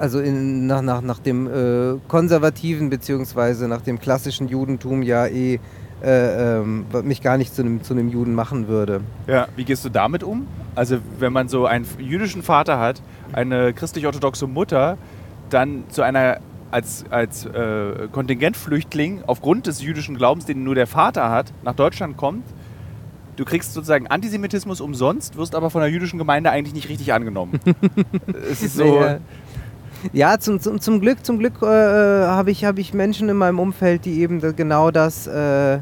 also in, nach, nach, nach dem äh, konservativen beziehungsweise nach dem klassischen Judentum ja eh äh, ähm, mich gar nicht zu einem zu Juden machen würde. Ja, wie gehst du damit um? Also wenn man so einen jüdischen Vater hat, eine christlich-orthodoxe Mutter, dann zu einer als, als äh, Kontingentflüchtling aufgrund des jüdischen Glaubens, den nur der Vater hat, nach Deutschland kommt, du kriegst sozusagen Antisemitismus umsonst, wirst aber von der jüdischen Gemeinde eigentlich nicht richtig angenommen. es ist so. Ja, zum, zum, zum Glück, zum Glück äh, habe ich, hab ich Menschen in meinem Umfeld, die eben genau das, äh,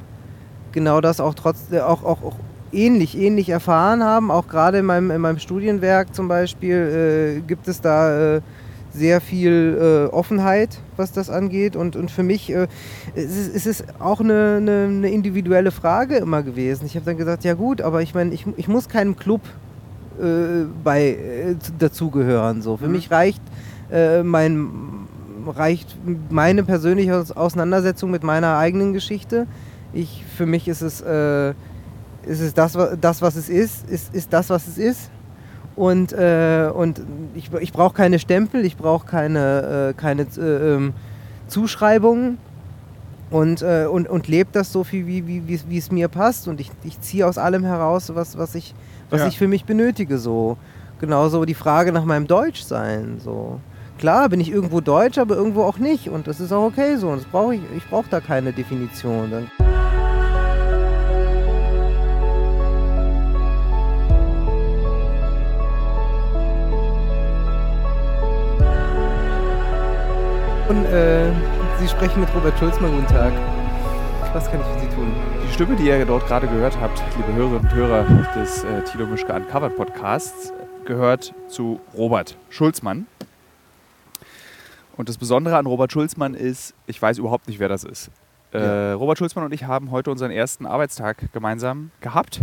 genau das auch trotz, äh, auch, auch, auch ähnlich, ähnlich erfahren haben. Auch gerade in meinem, in meinem Studienwerk zum Beispiel äh, gibt es da äh, sehr viel äh, Offenheit, was das angeht. Und, und für mich äh, ist, ist es auch eine, eine, eine, individuelle Frage immer gewesen. Ich habe dann gesagt, ja gut, aber ich meine, ich, ich muss keinem Club äh, bei, äh, dazugehören. So. Für mhm. mich reicht, äh, mein, reicht meine persönliche Auseinandersetzung mit meiner eigenen Geschichte. Ich, für mich ist es, äh, ist es das, das, was es ist, ist, ist das, was es ist. Und, äh, und ich, ich brauche keine Stempel, ich brauche keine, äh, keine äh, ähm, Zuschreibungen und, äh, und, und lebe das so viel, wie, wie, wie, wie es mir passt. Und ich, ich ziehe aus allem heraus, was, was, ich, was ja. ich für mich benötige. So. Genauso die Frage nach meinem Deutschsein. So. Klar bin ich irgendwo Deutsch, aber irgendwo auch nicht. Und das ist auch okay so. Und das brauch ich ich brauche da keine Definition. Dann Und äh, Sie sprechen mit Robert Schulzmann. Guten Tag. Was kann ich für Sie tun? Die Stimme, die ihr dort gerade gehört habt, liebe Hörerinnen und Hörer des äh, Tilo Mischke Uncovered Podcasts, gehört zu Robert Schulzmann. Und das Besondere an Robert Schulzmann ist, ich weiß überhaupt nicht, wer das ist. Äh, ja. Robert Schulzmann und ich haben heute unseren ersten Arbeitstag gemeinsam gehabt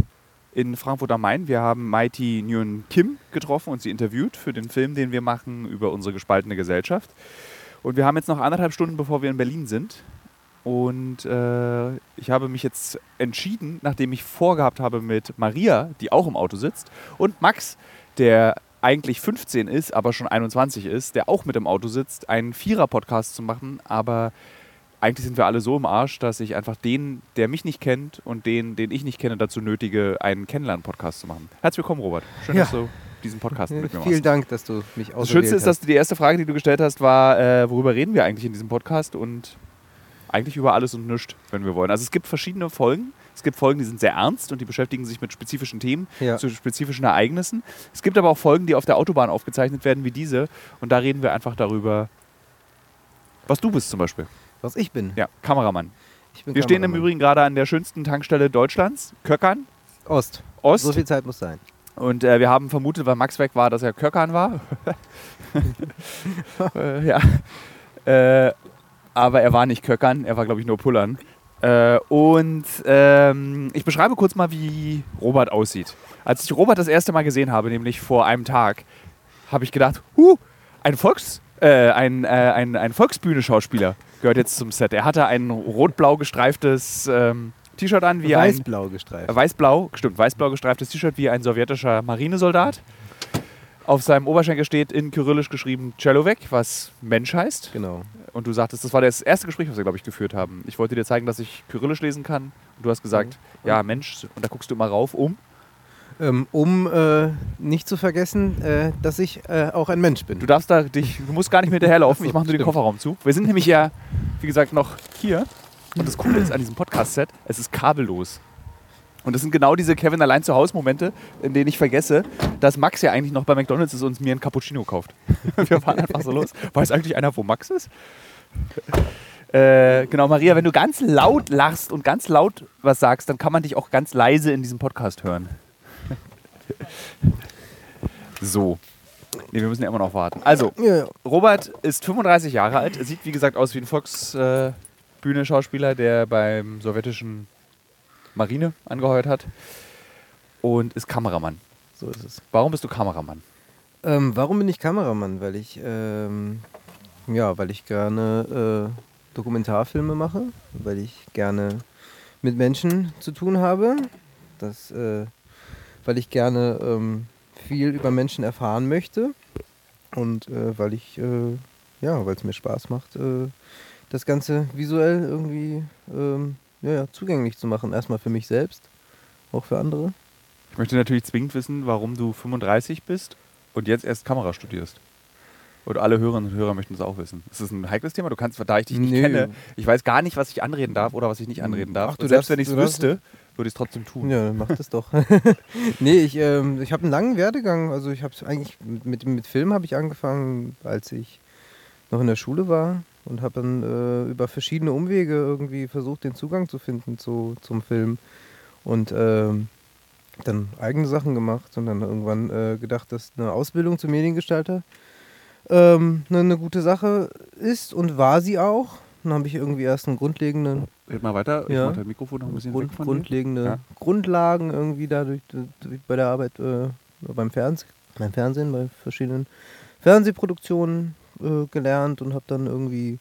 in Frankfurt am Main. Wir haben Mighty Nguyen Kim getroffen und sie interviewt für den Film, den wir machen über unsere gespaltene Gesellschaft. Und wir haben jetzt noch anderthalb Stunden, bevor wir in Berlin sind. Und äh, ich habe mich jetzt entschieden, nachdem ich vorgehabt habe mit Maria, die auch im Auto sitzt, und Max, der eigentlich 15 ist, aber schon 21 ist, der auch mit im Auto sitzt, einen Vierer-Podcast zu machen. Aber eigentlich sind wir alle so im Arsch, dass ich einfach den, der mich nicht kennt und den, den ich nicht kenne, dazu nötige, einen Kennenlernen-Podcast zu machen. Herzlich willkommen, Robert. Schön, ja. dass du diesen Podcast mit mir machst. Vielen Dank, dass du mich ausgewählt Das Schönste ist, dass die erste Frage, die du gestellt hast, war, äh, worüber reden wir eigentlich in diesem Podcast? Und eigentlich über alles und nichts, wenn wir wollen. Also es gibt verschiedene Folgen. Es gibt Folgen, die sind sehr ernst und die beschäftigen sich mit spezifischen Themen, ja. zu spezifischen Ereignissen. Es gibt aber auch Folgen, die auf der Autobahn aufgezeichnet werden, wie diese. Und da reden wir einfach darüber, was du bist zum Beispiel. Was ich bin? Ja, Kameramann. wir Kameramann. stehen im Übrigen gerade an der schönsten Tankstelle Deutschlands, Köckern. Ost. Ost. So viel Zeit muss sein. Und äh, wir haben vermutet, weil Max weg war, dass er Köckern war. äh, ja. Äh, aber er war nicht Köckern, er war, glaube ich, nur Pullern. Äh, und ähm, ich beschreibe kurz mal, wie Robert aussieht. Als ich Robert das erste Mal gesehen habe, nämlich vor einem Tag, habe ich gedacht, huh, ein Volks, äh, ein, äh, ein, ein Volksbühne-Schauspieler gehört jetzt zum Set. Er hatte ein rot-blau gestreiftes ähm, T-Shirt an wie Weiß-blau gestreift. Äh, Weiß-blau, stimmt, weiß-blau gestreiftes T-Shirt wie ein sowjetischer Marinesoldat. Auf seinem Oberschenkel steht in Kyrillisch geschrieben Celovek, was Mensch heißt. Genau. Und du sagtest, das war das erste Gespräch, was wir, glaube ich, geführt haben. Ich wollte dir zeigen, dass ich Kyrillisch lesen kann. Und du hast gesagt, mhm. ja, Mensch. Und da guckst du immer rauf, um. Ähm, um äh, nicht zu vergessen, äh, dass ich äh, auch ein Mensch bin. Du darfst da dich, du musst gar nicht mehr hinterherlaufen. So, ich mache nur den Kofferraum zu. Wir sind nämlich ja, wie gesagt, noch hier. Und das Coole ist an diesem Podcast-Set, es ist kabellos. Und das sind genau diese Kevin allein zu Hause Momente, in denen ich vergesse, dass Max ja eigentlich noch bei McDonalds ist und mir einen Cappuccino kauft. Wir fahren einfach so los. Weiß eigentlich einer, wo Max ist? Äh, genau, Maria, wenn du ganz laut lachst und ganz laut was sagst, dann kann man dich auch ganz leise in diesem Podcast hören. so. Nee, wir müssen ja immer noch warten. Also, Robert ist 35 Jahre alt, sieht wie gesagt aus wie ein Volks, äh, der beim sowjetischen Marine angeheuert hat und ist Kameramann. So ist es. Warum bist du Kameramann? Ähm, warum bin ich Kameramann? Weil ich, ähm, ja, weil ich gerne äh, Dokumentarfilme mache, weil ich gerne mit Menschen zu tun habe, das, äh, weil ich gerne ähm, viel über Menschen erfahren möchte Und äh, weil ich, äh, ja, weil es mir Spaß macht, äh, das Ganze visuell irgendwie ähm, ja, zugänglich zu machen. Erstmal für mich selbst, auch für andere. Ich möchte natürlich zwingend wissen, warum du 35 bist und jetzt erst Kamera studierst. Und alle Hörerinnen und Hörer möchten es auch wissen. Ist das ein heikles Thema? Du kannst, da ich dich nicht Nee. kenne, ich weiß gar nicht, was ich anreden darf oder was ich nicht anreden darf. Ach, du und selbst darfst- wenn ich es wüsste, würde ich es trotzdem tun. Ja, mach das doch. nee, ich, ähm, ich habe einen langen Werdegang. Also ich habe eigentlich mit, mit, mit Film habe ich angefangen, als ich noch in der Schule war und habe dann äh, über verschiedene Umwege irgendwie versucht, den Zugang zu finden zu, zum Film und ähm, dann eigene Sachen gemacht und dann irgendwann äh, gedacht, dass eine Ausbildung zum Mediengestalter ähm, eine, eine gute Sache ist und war sie auch. Dann habe ich irgendwie erst einen grundlegenden Red mal weiter, Ja. ich mach das Mikrofon noch ein bisschen Grund, weg von grundlegende Ja. Grundlagen irgendwie dadurch durch, bei der Arbeit äh, beim, Fernseh, beim Fernsehen, bei verschiedenen Fernsehproduktionen äh, gelernt und habe dann irgendwie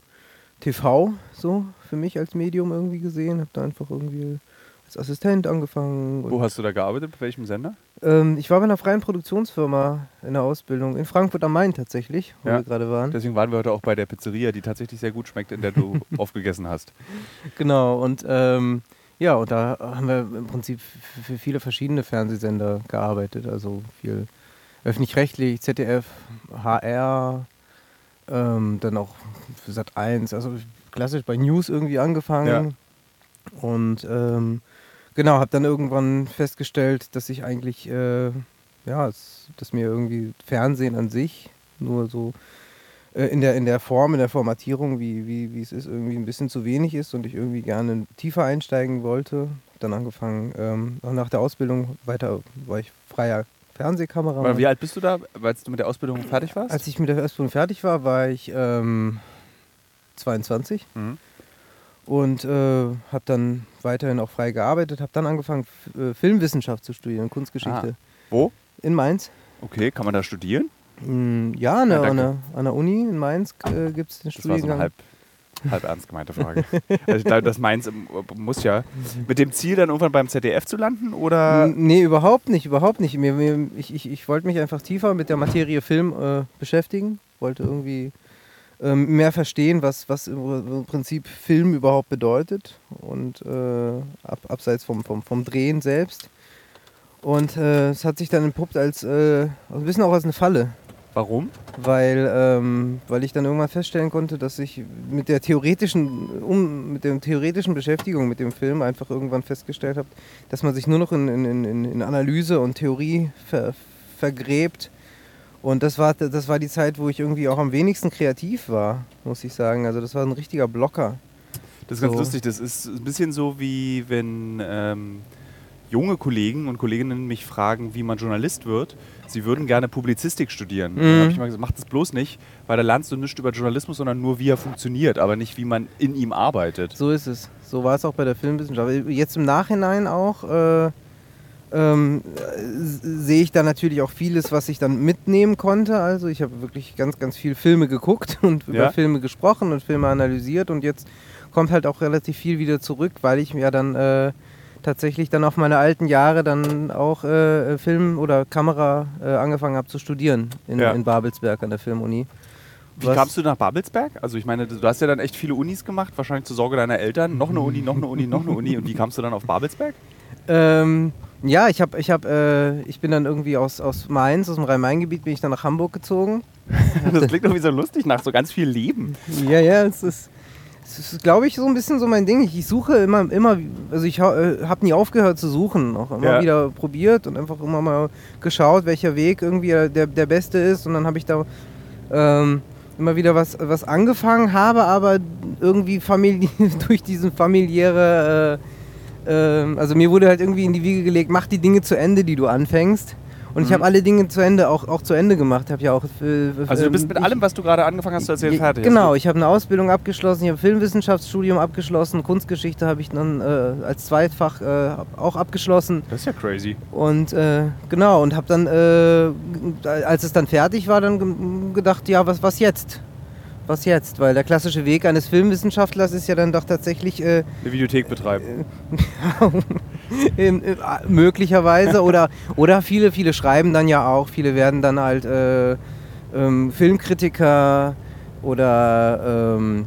TV so für mich als Medium irgendwie gesehen, habe da einfach irgendwie als Assistent angefangen. Wo hast du da gearbeitet? Bei welchem Sender? Ähm, ich war bei einer freien Produktionsfirma in der Ausbildung in Frankfurt am Main tatsächlich, wo Ja. wir gerade waren. Deswegen waren wir heute auch bei der Pizzeria, die tatsächlich sehr gut schmeckt, in der du aufgegessen hast. Genau, und ähm, ja, und da haben wir im Prinzip für viele verschiedene Fernsehsender gearbeitet. Also viel öffentlich-rechtlich, ZDF, HR, ähm, dann auch für Sat 1, also klassisch bei News irgendwie angefangen. Und ähm, genau, habe dann irgendwann festgestellt, dass ich eigentlich, äh, ja, es, dass mir irgendwie Fernsehen an sich nur so äh, in der, in der Form, in der Formatierung, wie, wie, wie es ist, irgendwie ein bisschen zu wenig ist und ich irgendwie gerne tiefer einsteigen wollte. Dann angefangen, ähm, auch nach der Ausbildung weiter, war ich freier Fernsehkameramann. Wie alt bist du da, als du mit der Ausbildung fertig warst? Als ich mit der Ausbildung fertig war, war ich ähm, 22 Mhm. Und äh, habe dann weiterhin auch frei gearbeitet, habe dann angefangen, F äh, Filmwissenschaft zu studieren, Kunstgeschichte. Wo? In Mainz. Okay, kann man da studieren? Mm, ja, an der, Ja, an, der, an der Uni in Mainz äh, gibt es den Das war so eine Studiengang. halb, halb ernst gemeinte Frage. also ich glaube, das Mainz muss ja mit dem Ziel dann irgendwann beim ZDF zu landen oder Nee, überhaupt nicht, überhaupt nicht. Ich ich, ich wollte mich einfach tiefer mit der Materie Film äh, beschäftigen, wollte irgendwie mehr verstehen, was, was im, im Prinzip Film überhaupt bedeutet und äh, ab, abseits vom, vom, vom Drehen selbst. Und äh, es hat sich dann entpuppt als äh, ein bisschen auch als eine Falle, warum? weil, ähm, weil ich dann irgendwann feststellen konnte, dass ich mit der theoretischen, um, mit der theoretischen Beschäftigung mit dem Film einfach irgendwann festgestellt habe, dass man sich nur noch in, in, in, in Analyse und Theorie ver, vergräbt. Und das war, das war die Zeit, wo ich irgendwie auch am wenigsten kreativ war, muss ich sagen. Also das war ein richtiger Blocker. Das ist ganz So. lustig. Das ist ein bisschen so wie wenn ähm, junge Kollegen und Kolleginnen mich fragen, wie man Journalist wird. Sie würden gerne Publizistik studieren. Dann Mhm. habe ich mal gesagt, mach das bloß nicht, weil da lernst du nichts über Journalismus, sondern nur, wie er funktioniert, aber nicht, wie man in ihm arbeitet. So ist es. So war es auch bei der Filmwissenschaft. Jetzt im Nachhinein auch äh, ähm, äh, sehe ich da natürlich auch vieles, was ich dann mitnehmen konnte. Also ich habe wirklich ganz, ganz viel Filme geguckt und über Ja. Filme gesprochen und Filme analysiert und jetzt kommt halt auch relativ viel wieder zurück, weil ich ja dann äh, tatsächlich dann auf meine alten Jahre dann auch äh, Film oder Kamera äh, angefangen habe zu studieren in, Ja. in Babelsberg an der Filmuni. Wie Was- kamst du nach Babelsberg? Also ich meine, du hast ja dann echt viele Unis gemacht, wahrscheinlich zur Sorge deiner Eltern. Noch eine Uni, noch eine Uni, noch eine Uni. Und wie kamst du dann auf Babelsberg? Ähm, ja, ich habe, ich habe, äh, ich bin dann irgendwie aus, aus Mainz, aus dem Rhein-Main-Gebiet, bin ich dann nach Hamburg gezogen. Das klingt doch wie so lustig nach so ganz viel Leben. Ja, ja, es ist, es ist, glaube ich, so ein bisschen so mein Ding. Ich, ich suche immer, immer, also ich äh, habe nie aufgehört zu suchen, auch immer Ja. wieder probiert und einfach immer mal geschaut, welcher Weg irgendwie der, der beste ist. Und dann habe ich da ähm, immer wieder was, was angefangen, habe aber irgendwie famili durch diesen familiäre, äh, ähm, also mir wurde halt irgendwie in die Wiege gelegt, mach die Dinge zu Ende, die du anfängst. Und ich Mhm. habe alle Dinge zu Ende, auch, auch zu Ende gemacht. Habe ja auch. äh, Also du ähm, bist mit ich- allem, was du gerade angefangen hast, zu erzählen, fertig. Genau, ich habe eine Ausbildung abgeschlossen, ich habe Filmwissenschaftsstudium abgeschlossen, Kunstgeschichte habe ich dann äh, als Zweitfach äh, auch abgeschlossen Das ist ja crazy. und äh, genau und habe dann, äh, als es dann fertig war, dann ge- gedacht, ja, was, was jetzt? Was jetzt? Weil der klassische Weg eines Filmwissenschaftlers ist ja dann doch tatsächlich äh, Eine Videothek betreiben. ähm, äh, möglicherweise oder, oder viele, viele schreiben dann ja auch, viele werden dann halt äh, ähm, Filmkritiker oder ähm,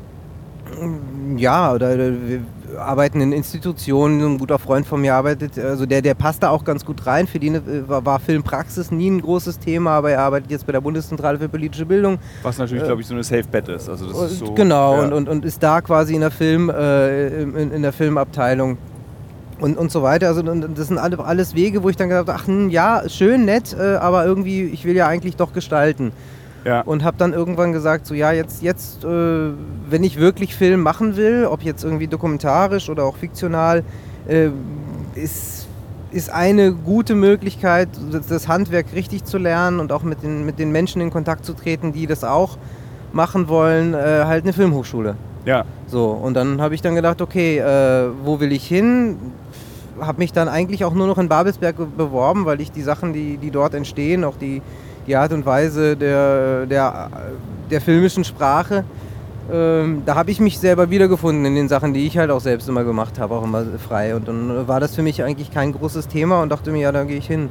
ja, oder, wir arbeiten in Institutionen. Ein guter Freund von mir arbeitet, also der, der passt da auch ganz gut rein. Für ihn äh, war, war Filmpraxis nie ein großes Thema, aber er arbeitet jetzt bei der Bundeszentrale für politische Bildung. Was natürlich, glaube ich, so eine Safe Bet ist. Also das ist so, genau, ja. und, und, und ist da quasi in der Film, äh, in, in der Filmabteilung und, und so weiter. Also das sind alle, alles Wege, wo ich dann gedacht habe, ach hm, ja, schön, nett, äh, aber irgendwie, ich will ja eigentlich doch gestalten. Ja. Und habe dann irgendwann gesagt, so ja, jetzt, jetzt äh, wenn ich wirklich Film machen will, ob jetzt irgendwie dokumentarisch oder auch fiktional, äh, ist, ist eine gute Möglichkeit, das, Handwerk richtig zu lernen und auch mit den, mit den Menschen in Kontakt zu treten, die das auch machen wollen, äh, halt eine Filmhochschule. ja. So, und dann habe ich dann gedacht, okay, äh, wo will ich hin? Habe mich dann eigentlich auch nur noch in Babelsberg be- beworben, weil ich die Sachen, die, die dort entstehen, auch die, die Art und Weise der, der, der filmischen Sprache, ähm, da habe ich mich selber wiedergefunden in den Sachen, die ich halt auch selbst immer gemacht habe, auch immer frei. Und dann war das für mich eigentlich kein großes Thema und dachte mir, ja, da gehe ich hin.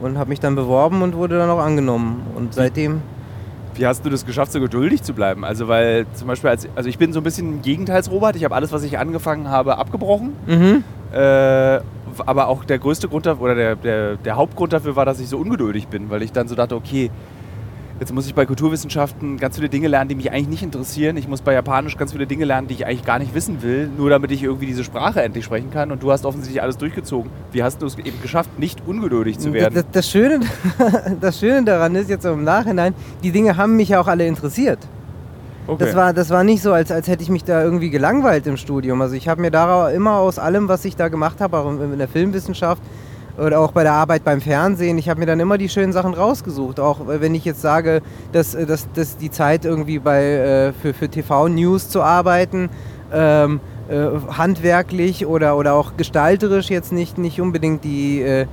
Und habe mich dann beworben und wurde dann auch angenommen. Und seitdem Wie hast du das geschafft, so geduldig zu bleiben? Also, weil zum Beispiel, als, also ich bin so ein bisschen Gegenteils-Robert. Ich habe alles, was ich angefangen habe, abgebrochen. Mhm. Äh, aber auch der größte Grund dafür, oder der, der, der Hauptgrund dafür war, dass ich so ungeduldig bin, weil ich dann so dachte, okay, jetzt muss ich bei Kulturwissenschaften ganz viele Dinge lernen, die mich eigentlich nicht interessieren. Ich muss bei Japanisch ganz viele Dinge lernen, die ich eigentlich gar nicht wissen will, nur damit ich irgendwie diese Sprache endlich sprechen kann. Und du hast offensichtlich alles durchgezogen. Wie hast du es eben geschafft, nicht ungeduldig zu werden? Das, das, Schöne, das Schöne daran ist jetzt im Nachhinein, die Dinge haben mich ja auch alle interessiert. Okay. Das, war, das war nicht so, als, als hätte ich mich da irgendwie gelangweilt im Studium. Also ich habe mir da immer aus allem, was ich da gemacht habe, auch in, der Filmwissenschaft oder auch bei der Arbeit beim Fernsehen, ich habe mir dann immer die schönen Sachen rausgesucht. Auch wenn ich jetzt sage, dass, äh, dass, dass die Zeit irgendwie bei, äh, für, für TV-News zu arbeiten, ähm, äh, handwerklich oder, oder auch gestalterisch jetzt nicht, nicht unbedingt die,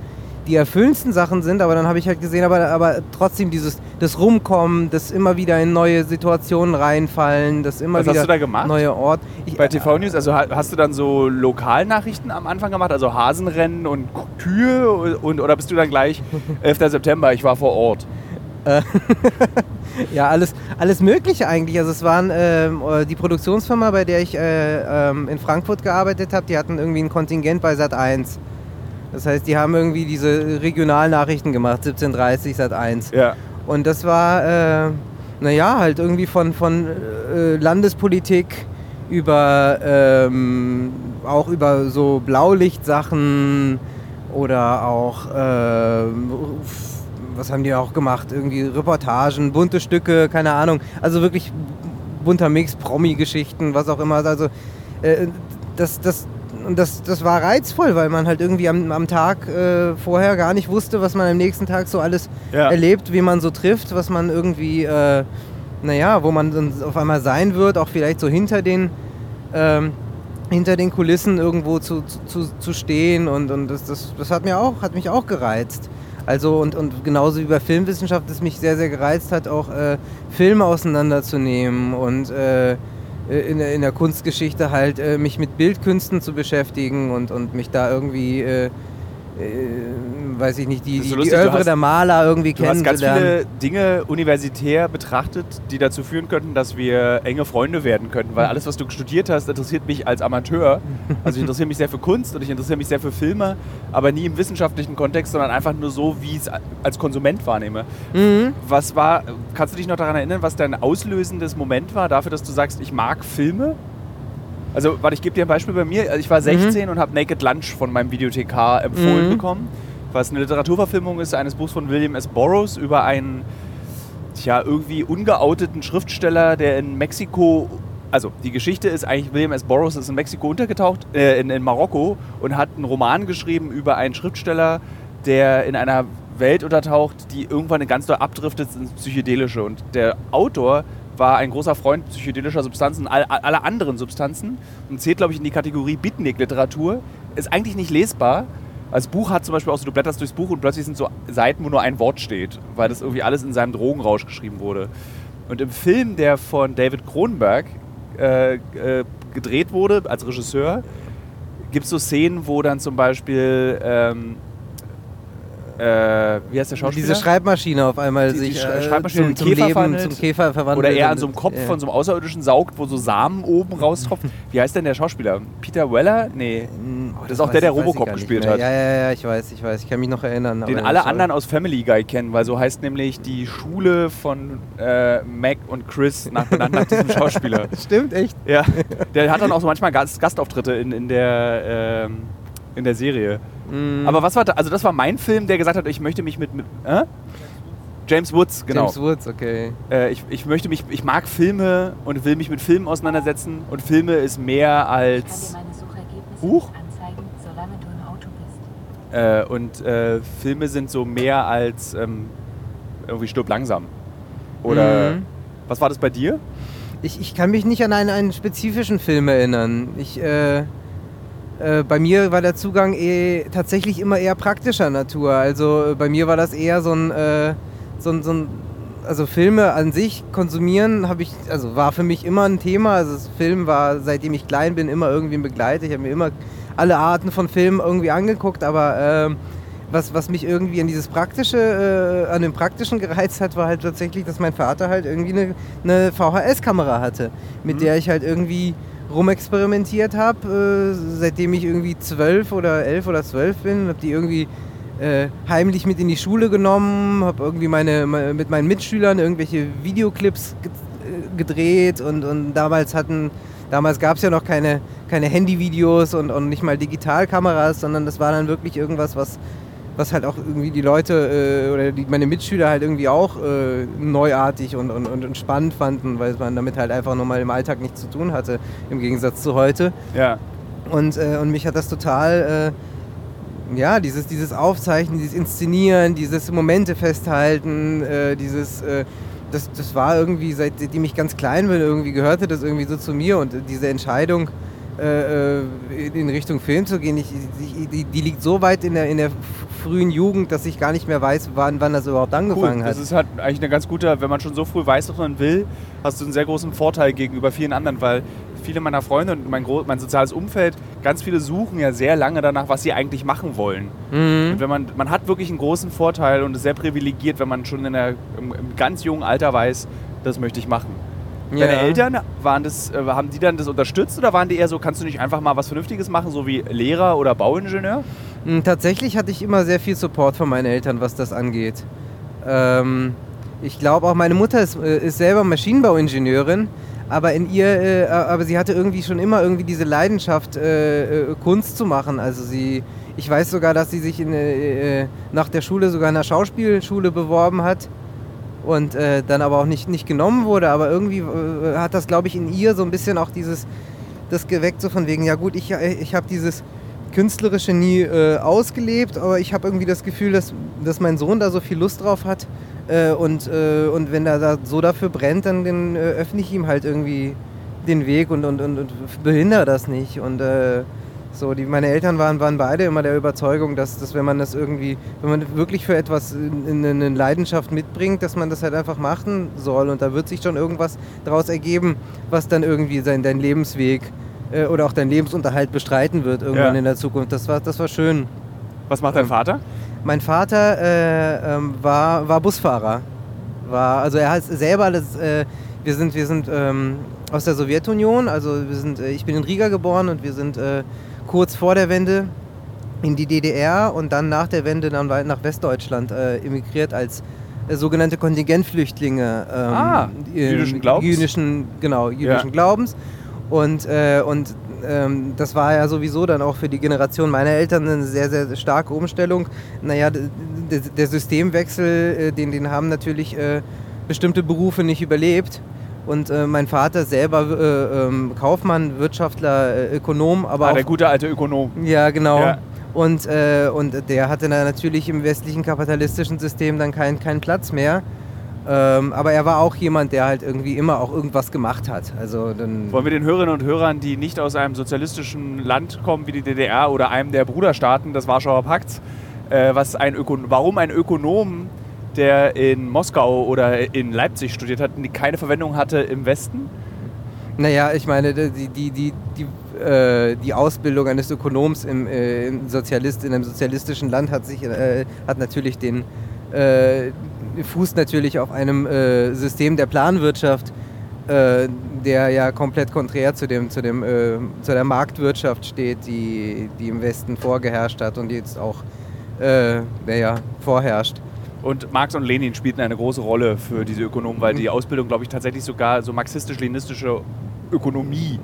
die erfüllendsten Sachen sind, aber dann habe ich halt gesehen, aber, aber trotzdem dieses das Rumkommen, das immer wieder in neue Situationen reinfallen, das immer Was hast wieder du da gemacht? neue Ort. Ich, Bei TV News, also ha- hast du dann so Lokalnachrichten am Anfang gemacht, also Hasenrennen und Kühe und oder bist du dann gleich 11. September, ich war vor Ort? Ja, alles, alles Mögliche eigentlich. Also es waren ähm, äh, die Produktionsfirma, bei der ich äh, ähm, in Frankfurt gearbeitet habe, die hatten irgendwie ein Kontingent bei Sat 1. Das heißt, die haben irgendwie diese Regionalnachrichten gemacht, 17.30 Sat 1. Ja. Und das war, äh, naja, halt irgendwie von, von äh, Landespolitik über ähm, auch über so Blaulichtsachen oder auch, ähm, was haben die auch gemacht? Irgendwie Reportagen, bunte Stücke, keine Ahnung. Also wirklich bunter Mix, Promi-Geschichten, was auch immer. Also äh, das, das, und das, das war reizvoll, weil man halt irgendwie am, am Tag äh, vorher gar nicht wusste, was man am nächsten Tag so alles Ja. erlebt, wie man so trifft, was man irgendwie, äh, naja, wo man dann auf einmal sein wird, auch vielleicht so hinter den, ähm, hinter den Kulissen irgendwo zu, zu, zu stehen und, und das, das, das hat, mir auch, hat mich auch gereizt. Also und, und genauso wie bei Filmwissenschaft es mich sehr, sehr gereizt hat, auch äh, Filme auseinanderzunehmen und äh, in, der- in der Kunstgeschichte halt äh, mich mit Bildkünsten zu beschäftigen und, und mich da irgendwie, äh, äh, weiß ich nicht, die, die, so die lustig, du Övre hast- der Maler irgendwie Du hast ganz viele Dinge universitär betrachtet, die dazu führen könnten, dass wir enge Freunde werden könnten. Weil alles, was du studiert hast, interessiert mich als Amateur. Also ich interessiere mich sehr für Kunst und ich interessiere mich sehr für Filme, aber nie im wissenschaftlichen Kontext, sondern einfach nur so, wie ich es als Konsument wahrnehme. Mhm. Was war, kannst du dich noch daran erinnern, was dein auslösendes Moment war dafür, dass du sagst, ich mag Filme? Also, warte, ich gebe dir ein Beispiel bei mir. Also, Ich war 16 und habe Naked Lunch von meinem Videothekar empfohlen Mhm. bekommen, was eine Literaturverfilmung ist eines Buchs von William S. Burroughs über einen, tja, irgendwie ungeouteten Schriftsteller, der in Mexiko. Also, die Geschichte ist eigentlich, William S. Burroughs ist in Mexiko untergetaucht, äh, in, in Marokko und hat einen Roman geschrieben über einen Schriftsteller, der in einer Welt untertaucht, die irgendwann ganz doll abdriftet ins Psychedelische. Und der Autor war ein großer Freund psychedelischer Substanzen, all, aller anderen Substanzen und zählt, glaube ich, in die Kategorie Beatnik-Literatur. Ist eigentlich nicht lesbar. Als Buch hat zum Beispiel auch so, du blätterst durchs Buch und plötzlich sind so Seiten, wo nur ein Wort steht, weil das irgendwie alles in seinem Drogenrausch geschrieben wurde. Und im Film, der von David Cronenberg äh, äh, gedreht wurde als Regisseur, gibt es so Szenen, wo dann zum Beispiel ähm, äh, wie heißt der Schauspieler? Diese Schreibmaschine auf einmal Die- die sich Schrei- äh, Schreibmaschine zum, zum Käfer Leben, verwandelt. zum Käfer verwandelt. Oder eher an so einem Kopf ja. von so einem Außerirdischen saugt, wo so Samen oben raustropft. Wie heißt denn der Schauspieler? Peter Weller? Nee. Hm, Das ist auch der, der Robocop gespielt hat. Ja, ja, ja, ich weiß, ich weiß. Ich kann mich noch erinnern. Den alle anderen aus Family Guy kennen, weil so heißt nämlich die Schule von äh, Mac und Chris nach, benannt nach diesem Schauspieler. Stimmt, echt? Ja, der hat dann auch so manchmal Gast, Gastauftritte in, in, der, ähm, in der Serie. Mhm. Aber was war da? Also das war mein Film, der gesagt hat, ich möchte mich mit... mit äh? James Woods, genau. James Woods, okay. Äh, ich, ich möchte mich, ich mag Filme und will mich mit Filmen auseinandersetzen und Filme ist mehr Ich kann als dir meine Suchergebnisse Huch. nicht anzeigen, solange du im Auto bist. äh, und äh, Filme sind so mehr als ähm, irgendwie stirb langsam. Oder Mhm. was war das bei dir? Ich, ich kann mich nicht an einen, einen spezifischen Film erinnern. Ich, äh, äh, bei mir war der Zugang eh tatsächlich immer eher praktischer Natur. Also äh, bei mir war das eher so ein, äh, so ein, so ein also Filme an sich konsumieren habe ich, also war für mich immer ein Thema. Also Film war, seitdem ich klein bin, immer irgendwie ein Begleiter. Ich habe mir immer alle Arten von Filmen irgendwie angeguckt, aber ähm, was, was mich irgendwie an dieses Praktische, äh, an dem Praktischen gereizt hat, war halt tatsächlich, dass mein Vater halt irgendwie eine, eine VHS-Kamera hatte, mit Mhm. der ich halt irgendwie rumexperimentiert habe, äh, seitdem ich irgendwie zwölf oder elf oder zwölf bin, habe die irgendwie äh, heimlich mit in die Schule genommen, habe irgendwie meine, me- mit meinen Mitschülern irgendwelche Videoclips äh, gedreht und, und damals hatten, damals gab es ja noch keine, keine Handyvideos und, und nicht mal Digitalkameras, sondern das war dann wirklich irgendwas, was, was halt auch irgendwie die Leute äh, oder die, meine Mitschüler halt irgendwie auch äh, neuartig und, und, und spannend fanden, weil man damit halt einfach nochmal im Alltag nichts zu tun hatte, im Gegensatz zu heute. Ja. Und, äh, und mich hat das total, äh, ja, dieses, dieses Aufzeichnen, dieses Inszenieren, dieses Momente festhalten, äh, dieses, äh, das, das war irgendwie, seitdem ich ganz klein bin, irgendwie gehörte das irgendwie so zu mir und diese Entscheidung, äh, äh, in Richtung Film zu gehen, ich, ich, die, die liegt so weit in der, in der frühen Jugend, dass ich gar nicht mehr weiß, wann, wann das überhaupt Cool. angefangen hat. Das ist halt eigentlich eine ganz gute, wenn man schon so früh weiß, was man will, hast du einen sehr großen Vorteil gegenüber vielen anderen, weil viele meiner Freunde und mein, mein soziales Umfeld, ganz viele suchen ja sehr lange danach, was sie eigentlich machen wollen. Mhm. Und wenn man, man hat wirklich einen großen Vorteil und ist sehr privilegiert, wenn man schon in der, im, im ganz jungen Alter weiß, das möchte ich machen. Ja. Deine Eltern, waren das, äh, haben die dann das unterstützt oder waren die eher so, kannst du nicht einfach mal was Vernünftiges machen, so wie Lehrer oder Bauingenieur? Mm, Tatsächlich hatte ich immer sehr viel Support von meinen Eltern, was das angeht. Ähm, ich glaube auch, meine Mutter ist, äh, ist selber Maschinenbauingenieurin, aber in ihr, äh, aber sie hatte irgendwie schon immer irgendwie diese Leidenschaft, äh, äh, Kunst zu machen. Also sie, ich weiß sogar, dass sie sich in, nach der Schule sogar in einer Schauspielschule beworben hat und äh, dann aber auch nicht, nicht genommen wurde. Aber irgendwie äh, hat das, glaube ich, in ihr so ein bisschen auch dieses, das geweckt, so von wegen, ja gut, ich, äh, ich habe dieses Künstlerische nie äh, ausgelebt, aber ich habe irgendwie das Gefühl, dass, dass mein Sohn da so viel Lust drauf hat. Äh, und, äh, und wenn er da so dafür brennt, dann, dann öffne ich ihm halt irgendwie den Weg und, und, und, und behindere das nicht. Und so, die, meine Eltern waren, waren beide immer der Überzeugung, dass, dass wenn man das irgendwie, wenn man wirklich für etwas in- in- eine Leidenschaft mitbringt, dass man das halt einfach machen soll. Und da wird sich schon irgendwas daraus ergeben, was dann irgendwie sein, dein Lebensweg äh, oder auch dein Lebensunterhalt bestreiten wird irgendwann Ja. in der Zukunft. Das war, das war schön. Was macht dein Ähm, Vater? Mein Vater äh, ähm, war, war Busfahrer. War, also er hat selber das, äh, wir sind, wir sind ähm, aus der Sowjetunion, also wir sind, äh, ich bin in Riga geboren und wir sind äh, kurz vor der Wende in die DDR und dann nach der Wende dann weit nach Westdeutschland äh, emigriert als äh, sogenannte Kontingentflüchtlinge ähm, Ah, jüdischen Glaubens? Jüdischen, genau, jüdischen Glaubens. Und, äh, und ähm, das war ja sowieso dann auch für die Generation meiner Eltern eine sehr, sehr starke Umstellung. Naja, der Systemwechsel, äh, den, den haben natürlich äh, bestimmte Berufe nicht überlebt. Und äh, mein Vater selber äh, ähm, Kaufmann, Wirtschaftler, äh, Ökonom, aber Ah, auch der gute alte Ökonom. ja, genau. Ja. Und, äh, und der hatte dann natürlich im westlichen kapitalistischen System dann keinen keinen Platz mehr. Ähm, aber er war auch jemand, der halt irgendwie immer auch irgendwas gemacht hat. Also dann. Wollen wir den Hörerinnen und Hörern, die nicht aus einem sozialistischen Land kommen wie die DDR oder einem der Bruderstaaten des Warschauer Pakts, äh, was ein Ökon warum ein Ökonom, der in Moskau oder in Leipzig studiert hat, keine Verwendung hatte im Westen? Naja, ich meine, die, die, die, die äh, die Ausbildung eines Ökonoms im, äh, im Sozialist, in einem sozialistischen Land hat sich äh, hat natürlich den äh, fußt natürlich auf einem äh, System der Planwirtschaft, äh, der ja komplett konträr zu dem zu dem zu der Marktwirtschaft steht, die die im Westen vorgeherrscht hat und jetzt auch naja, vorherrscht. Und Marx und Lenin spielten eine große Rolle für diese Ökonomen, weil die Ausbildung, glaube ich, tatsächlich sogar so marxistisch-leninistische Ökonomie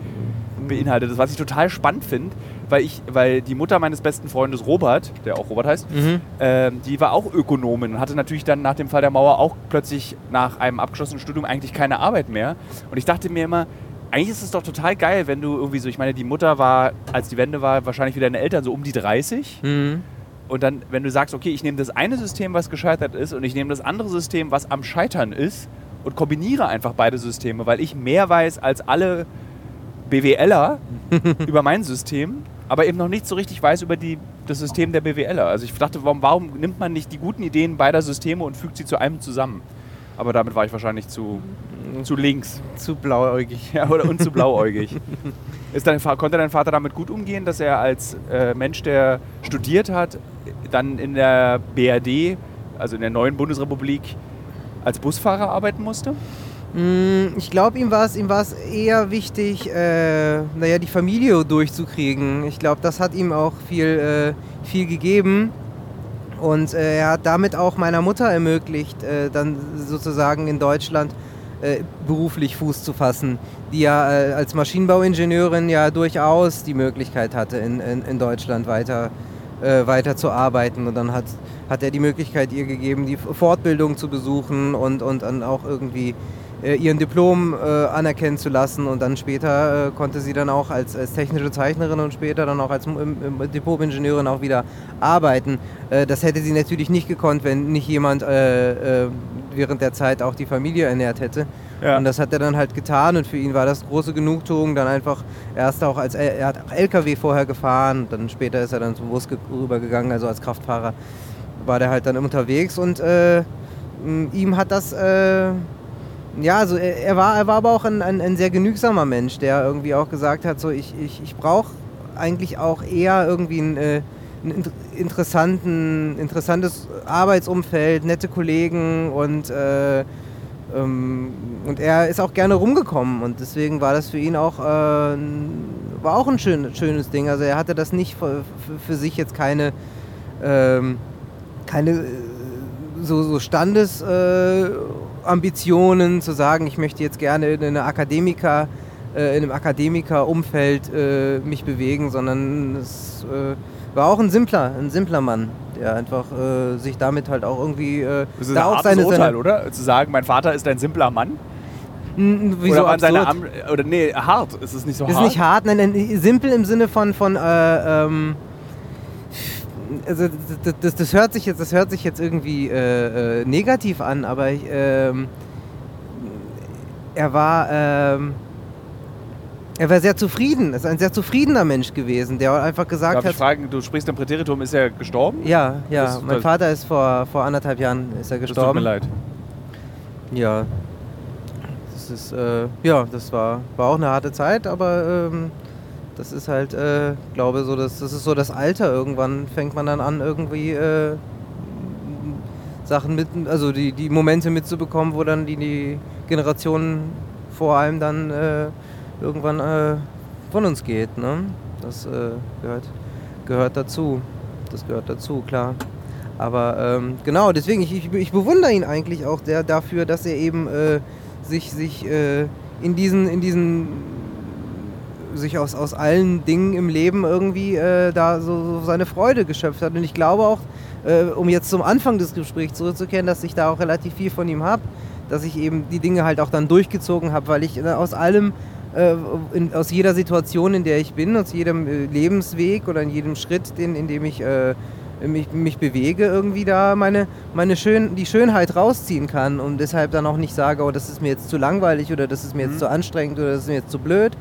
beinhaltet. Das, was ich total spannend finde, weil, ich, weil die Mutter meines besten Freundes Robert, der auch Robert heißt, mhm. äh, die war auch Ökonomin und hatte natürlich dann nach dem Fall der Mauer auch plötzlich nach einem abgeschlossenen Studium eigentlich keine Arbeit mehr. Und ich dachte mir immer, eigentlich ist es doch total geil, wenn du irgendwie so, ich meine, die Mutter war, als die Wende war, wahrscheinlich wie deine Eltern so um die 30. Mhm. Und dann, wenn du sagst, okay, ich nehme das eine System, was gescheitert ist, und ich nehme das andere System, was am Scheitern ist, und kombiniere einfach beide Systeme, weil ich mehr weiß als alle BWLer über mein System, aber eben noch nicht so richtig weiß über die, das System der BWLer. Also ich dachte, warum, warum nimmt man nicht die guten Ideen beider Systeme und fügt sie zu einem zusammen? Aber damit war ich wahrscheinlich zu, zu links. Zu blauäugig. Ja, oder, und zu blauäugig. Ist dein, konnte dein Vater damit gut umgehen, dass er als äh, Mensch, der studiert hat, dann in der BRD, also in der neuen Bundesrepublik, als Busfahrer arbeiten musste? Mm, ich glaube, ihm war es ihm eher wichtig, äh, naja, die Familie durchzukriegen. Ich glaube, das hat ihm auch viel, äh, viel gegeben. Und äh, er hat damit auch meiner Mutter ermöglicht, äh, dann sozusagen in Deutschland äh, beruflich Fuß zu fassen, die ja äh, als Maschinenbauingenieurin ja durchaus die Möglichkeit hatte, in, in, in Deutschland weiter äh, weiter zu arbeiten. Und dann hat, hat er die Möglichkeit ihr gegeben, die Fortbildung zu besuchen und, und dann auch irgendwie äh, ihren Diplom äh, anerkennen zu lassen. Und dann später konnte sie dann auch als, als, technische Zeichnerin und später dann auch als Diplom-Ingenieurin auch wieder arbeiten. Das hätte sie natürlich nicht gekonnt, wenn nicht jemand während der Zeit auch die Familie ernährt hätte. Ja. Und das hat er dann halt getan und für ihn war das große Genugtuung, dann einfach erst auch als, er hat LKW vorher gefahren, dann später ist er dann zum Bus rübergegangen, also als Kraftfahrer war der halt dann unterwegs und äh, ihm hat das, äh, ja, also er, er, war, er war aber auch ein, ein, ein, sehr genügsamer Mensch, der irgendwie auch gesagt hat, so ich, ich, ich brauche eigentlich auch eher irgendwie ein, äh, ein interessanten, interessantes Arbeitsumfeld, nette Kollegen und äh, ähm, und er ist auch gerne rumgekommen und deswegen war das für ihn auch, äh, war auch ein schön, schönes Ding. Also er hatte das nicht für, für sich jetzt keine, ähm, keine äh, so, so Standesambitionen äh, zu sagen, ich möchte jetzt gerne in einer Akademiker, äh, in einem Akademikerumfeld äh, mich bewegen, sondern es äh, war auch ein simpler, ein simpler Mann der einfach äh, sich damit halt auch irgendwie. Äh, das ist da ein auch seine, Urteil, seine oder? Zu sagen, mein Vater ist ein simpler Mann? Wieso oder, seine Am oder nee, hart. Ist es nicht so ist hart? Ist nicht hart, nein, nein, simpel im Sinne von, von äh, ähm, also das, das, das, hört sich jetzt, das hört sich jetzt irgendwie äh, äh, negativ an, aber ich, ähm, er war, ähm, er war sehr zufrieden, ist ein sehr zufriedener Mensch gewesen, der einfach gesagt Darf hat. Ich fragen, du sprichst im Präteritum, ist er gestorben? Ja, ja. Das, mein Vater ist vor, vor anderthalb Jahren ist er gestorben. Das tut mir leid. Ja. Das ist, äh, ja, das war, war auch eine harte Zeit, aber ähm, das ist halt, äh, glaube so, das, das ist so das Alter. Irgendwann fängt man dann an, irgendwie äh, Sachen mit, also die, die Momente mitzubekommen, wo dann die, die Generationen vor allem dann äh, irgendwann äh, von uns geht. Ne? Das äh, gehört, gehört dazu. Das gehört dazu, klar. Aber ähm, genau, deswegen, ich, ich, ich, bewundere ihn eigentlich auch der, dafür, dass er eben äh, sich, sich äh, in diesen, in diesen sich aus, aus allen Dingen im Leben irgendwie äh, da so, so, seine Freude geschöpft hat. Und ich glaube auch, äh, um jetzt zum Anfang des Gesprächs zurückzukehren, dass ich da auch relativ viel von ihm habe, dass ich eben die Dinge halt auch dann durchgezogen habe, weil ich aus allem äh, in, aus jeder Situation, in der ich bin, aus jedem äh, Lebensweg oder in jedem Schritt, den, in dem ich äh, mich, mich, bewege, irgendwie da meine, meine Schön, die Schönheit rausziehen kann und deshalb dann auch nicht sage, oh, das ist mir jetzt zu langweilig oder das ist mir mhm. jetzt zu anstrengend oder das ist mir jetzt zu blöd,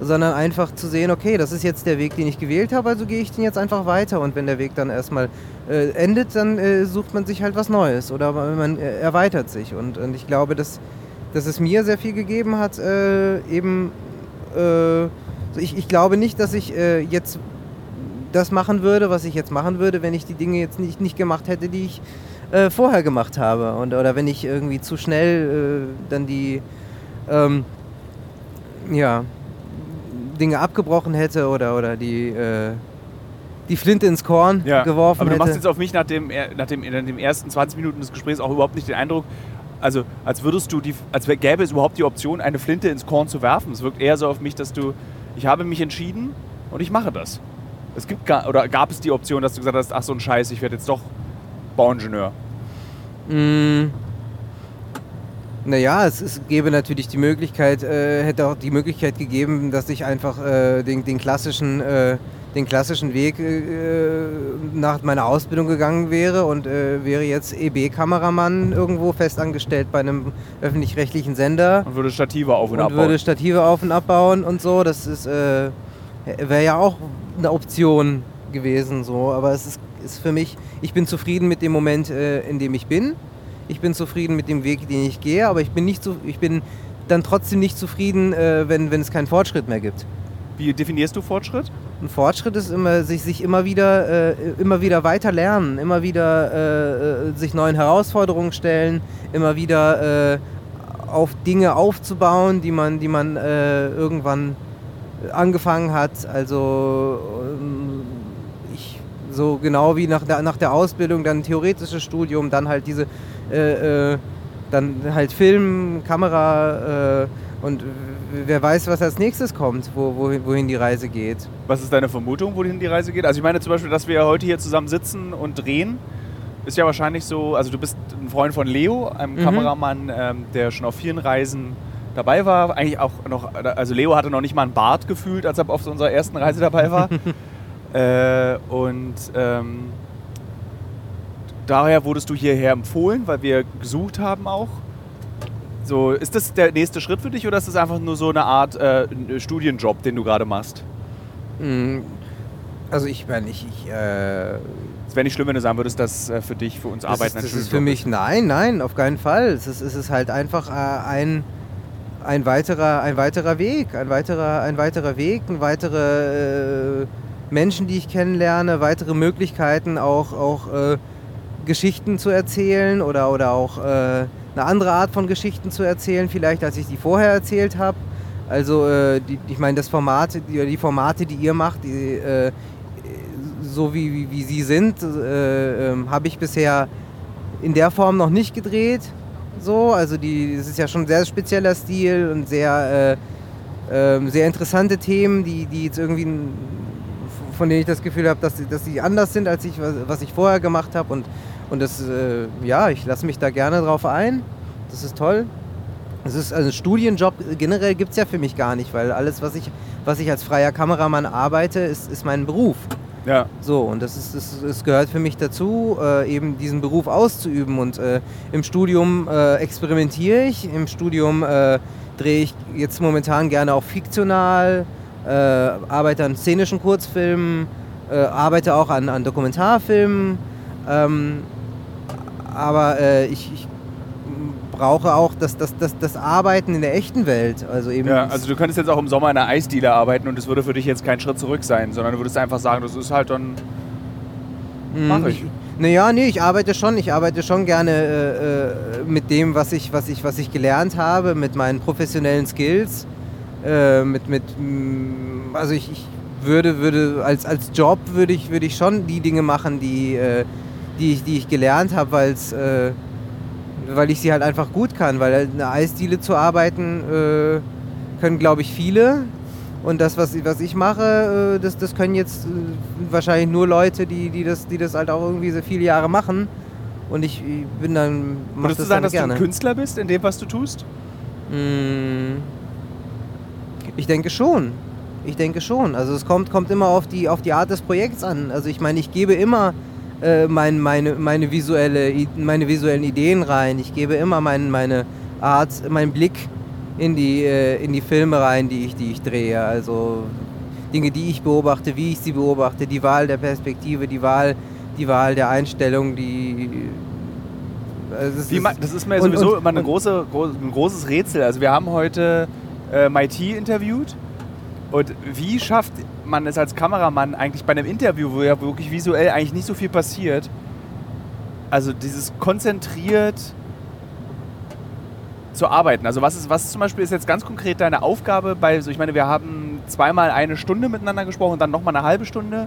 sondern einfach zu sehen, okay, das ist jetzt der Weg, den ich gewählt habe, also gehe ich den jetzt einfach weiter und wenn der Weg dann erstmal äh, endet, dann äh, sucht man sich halt was Neues oder man äh, erweitert sich und, und ich glaube, dass dass es mir sehr viel gegeben hat, äh, eben äh, ich, ich glaube nicht, dass ich äh, jetzt das machen würde, was ich jetzt machen würde, wenn ich die Dinge jetzt nicht, nicht gemacht hätte, die ich äh, vorher gemacht habe. Und, oder wenn ich irgendwie zu schnell äh, dann die ähm, ja, Dinge abgebrochen hätte oder, oder die, äh, die Flinte ins Korn Ja, geworfen aber du hätte. machst jetzt auf mich nach dem, nach dem, in den ersten 20 Minuten des Gesprächs auch überhaupt nicht den Eindruck, also als würdest du die, als gäbe es überhaupt die Option, eine Flinte ins Korn zu werfen. Es wirkt eher so auf mich, dass du, ich habe mich entschieden und ich mache das. Es gibt gar, oder gab es die Option, dass du gesagt hast, ach so ein Scheiß, ich werde jetzt doch Bauingenieur. Mm. Naja, es, es gäbe natürlich die Möglichkeit, äh, hätte auch die Möglichkeit gegeben, dass ich einfach äh, den, den, klassischen, äh, den klassischen Weg äh, nach meiner Ausbildung gegangen wäre und äh, wäre jetzt EB-Kameramann irgendwo festangestellt bei einem öffentlich-rechtlichen Sender Und würde Stative auf und, und abbauen. würde Stative auf und abbauen und so. Das ist äh, wäre ja auch eine Option gewesen, so. Aber es ist, ist für mich, ich bin zufrieden mit dem Moment, äh, in dem ich bin. Ich bin zufrieden mit dem Weg, den ich gehe, aber ich bin nicht so, ich bin dann trotzdem nicht zufrieden, äh, wenn, wenn es keinen Fortschritt mehr gibt. Wie definierst du Fortschritt? Ein Fortschritt ist immer, sich, sich immer wieder, äh, immer wieder weiter lernen, immer wieder äh, äh, sich neuen Herausforderungen stellen, immer wieder äh, auf Dinge aufzubauen, die man, die man äh, irgendwann angefangen hat. Also ähm, ich so genau wie nach der, nach der Ausbildung dann theoretisches Studium, dann halt diese äh, dann halt Film, Kamera und wer weiß, was als nächstes kommt, wo, wohin, die Reise geht. Was ist deine Vermutung, wohin die Reise geht? Also ich meine zum Beispiel, dass wir heute hier zusammen sitzen und drehen, ist ja wahrscheinlich so, also du bist ein Freund von Leo, einem Mhm. Kameramann, ähm, der schon auf vielen Reisen dabei war. Eigentlich auch noch, also Leo hatte noch nicht mal einen Bart gefühlt, als er auf unserer ersten Reise dabei war. äh, und ähm, daher wurdest du hierher empfohlen, weil wir gesucht haben auch. So, ist das der nächste Schritt für dich oder ist das einfach nur so eine Art äh, Studienjob, den du gerade machst? Mm, Also ich meine, ich, ich äh, Es wäre nicht schlimm, wenn du sagen würdest, dass äh, für dich, für uns das, Arbeiten ist, ein das ist für mich, nein, nein, auf keinen Fall. Es ist, es ist halt einfach äh, ein, ein, weiterer, ein weiterer Weg, ein weiterer, ein weiterer Weg, ein weitere äh, Menschen, die ich kennenlerne, weitere Möglichkeiten auch, auch äh, Geschichten zu erzählen oder, oder auch eine andere Art von Geschichten zu erzählen, vielleicht als ich die vorher erzählt habe. Also äh, die, ich meine, das Format, die, die Formate, die ihr macht, die, äh, so wie, wie, wie sie sind, äh, ähm, habe ich bisher in der Form noch nicht gedreht. So, also die, das ist ja schon ein sehr spezieller Stil und sehr, äh, ähm, sehr interessante Themen, die, die jetzt irgendwie, von denen ich das Gefühl habe, dass, dass anders sind, als ich, was, ich vorher gemacht habe. Und das, äh, ja, ich lasse mich da gerne drauf ein. Das ist toll. Es ist also ein Studienjob generell gibt es ja für mich gar nicht, weil alles, was ich, was ich als freier Kameramann arbeite, ist, ist mein Beruf. Ja. So, und das, ist, das, das gehört für mich dazu, äh, eben diesen Beruf auszuüben. Und äh, im Studium äh, experimentiere ich, im Studium äh, drehe ich jetzt momentan gerne auch fiktional, äh, arbeite an szenischen Kurzfilmen, äh, arbeite auch an, an Dokumentarfilmen. Ähm, aber äh, ich, ich brauche auch das, das, das, das Arbeiten in der echten Welt. Also eben ja, also du könntest jetzt auch im Sommer in einer Eisdiele arbeiten und es würde für dich jetzt kein Schritt zurück sein, sondern du würdest einfach sagen, das ist halt dann. Mm, Mach ich. Naja, nee, ich arbeite schon. Ich arbeite schon gerne äh, äh, mit dem, was ich, was, ich, was ich gelernt habe, mit meinen professionellen Skills. Äh, mit, mit, mm, also ich, ich würde, würde als, als Job würde ich, würde ich schon die Dinge machen, die, äh, die, ich, die ich gelernt habe, weil's, äh, weil ich sie halt einfach gut kann. Weil in einer Eisdiele zu arbeiten äh, können, glaube ich, viele. Und das, was, was ich mache, äh, das, das können jetzt äh, wahrscheinlich nur Leute, die, die, das, die das halt auch irgendwie so viele Jahre machen. Und ich ich bin dann. Würdest du sagen, dass gerne. du ein Künstler bist in dem, was du tust? Mm, Ich denke schon. Ich denke schon. Also es kommt, kommt immer auf die, auf die Art des Projekts an. Also ich meine, ich gebe immer äh, mein, meine, meine, visuelle, meine visuellen Ideen rein. Ich gebe immer mein, meine Art, meinen Blick in die, äh, in die Filme rein, die ich, die ich drehe. Also Dinge, die ich beobachte, wie ich sie beobachte, die Wahl der Perspektive, die Wahl, die Wahl der Einstellung, die... Also Wie ist- das ist mir und- sowieso und- immer eine große, gro ein großes Rätsel. Also wir haben heute äh, MIT interviewt Und wie schafft man es als Kameramann eigentlich bei einem Interview, wo ja wirklich visuell eigentlich nicht so viel passiert, also dieses konzentriert zu arbeiten? Also was ist, was zum Beispiel ist jetzt ganz konkret deine Aufgabe bei, so ich meine, wir haben zweimal eine Stunde miteinander gesprochen und dann nochmal eine halbe Stunde.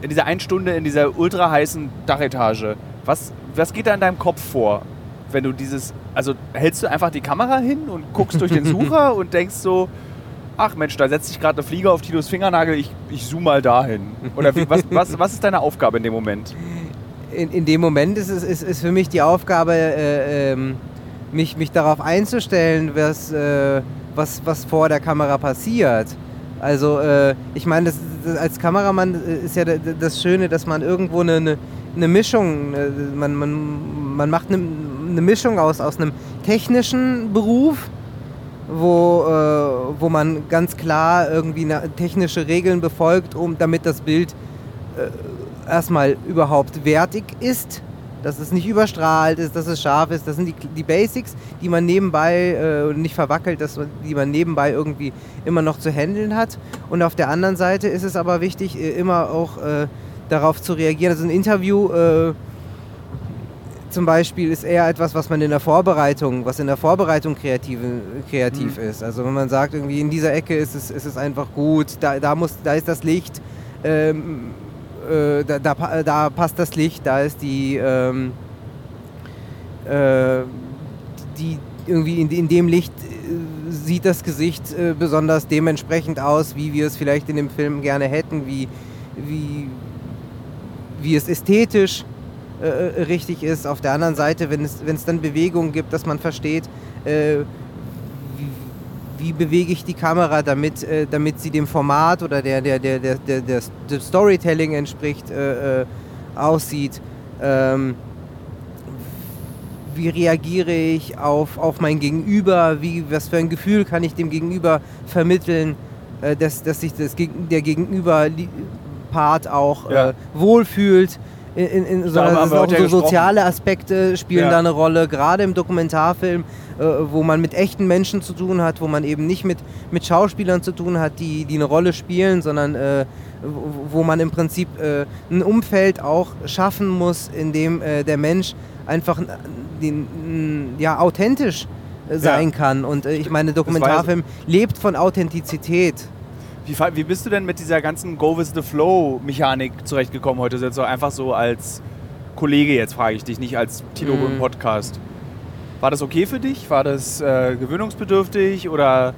In dieser einen Stunde in dieser ultra heißen Dachetage. Was, was geht da in deinem Kopf vor, wenn du dieses, also hältst du einfach die Kamera hin und guckst durch den Sucher und denkst so, ach Mensch, da setzt sich gerade eine Fliege auf Tilos Fingernagel, ich, ich zoome mal dahin. Oder was, was, was ist deine Aufgabe in dem Moment? In, in dem Moment ist es ist, ist für mich die Aufgabe, äh, ähm, mich, mich darauf einzustellen, was, äh, was, was vor der Kamera passiert. Also äh, ich meine, das, das, als Kameramann ist ja das Schöne, dass man irgendwo eine, eine, eine Mischung, äh, man, man, man macht eine, eine Mischung aus, aus einem technischen Beruf, wo, äh, wo man ganz klar irgendwie technische Regeln befolgt, um, damit das Bild äh, erstmal überhaupt wertig ist, dass es nicht überstrahlt ist, dass es scharf ist. Das sind die, die Basics, die man nebenbei äh, nicht verwackelt, dass, die man nebenbei irgendwie immer noch zu handeln hat. Und auf der anderen Seite ist es aber wichtig, äh, immer auch äh, darauf zu reagieren. Also ein Interview äh, zum Beispiel ist eher etwas, was man in der Vorbereitung, was in der Vorbereitung kreativ, kreativ mhm. ist. Also wenn man sagt, irgendwie in dieser Ecke ist es, ist es einfach gut, da, da, muss, da ist das Licht, ähm, äh, da, da, da, passt das Licht, da ist die, ähm, äh, die irgendwie in, in dem Licht äh, sieht das Gesicht äh, besonders dementsprechend aus, wie wir es vielleicht in dem Film gerne hätten, wie, wie, wie es ästhetisch äh, äh, richtig ist. Auf der anderen Seite, wenn es, wenn es dann Bewegungen gibt, dass man versteht, äh, wie, wie, bewege ich die Kamera, damit, äh, damit sie dem Format oder der, der, der, der, der, der Storytelling entspricht, äh, äh, aussieht. Ähm, wie reagiere ich auf, auf mein Gegenüber, wie, was für ein Gefühl kann ich dem Gegenüber vermitteln, dass, dass sich das, der Gegenüber-Part auch ja. wohlfühlt in, in, in so, also auch so soziale Aspekte spielen ja. da eine Rolle, gerade im Dokumentarfilm, äh, wo man mit echten Menschen zu tun hat, wo man eben nicht mit, mit Schauspielern zu tun hat, die, die eine Rolle spielen, sondern äh, wo man im Prinzip äh, ein Umfeld auch schaffen muss, in dem äh, der Mensch einfach den, ja, authentisch äh, sein ja. kann. Und äh, ich meine, Dokumentarfilm lebt von Authentizität. Wie, wie bist du denn mit dieser ganzen Go with the Flow-Mechanik zurechtgekommen heute? Jetzt so einfach so als Kollege jetzt frage ich dich, nicht als Tilo mm. im Podcast. War das okay für dich? War das äh, gewöhnungsbedürftig oder?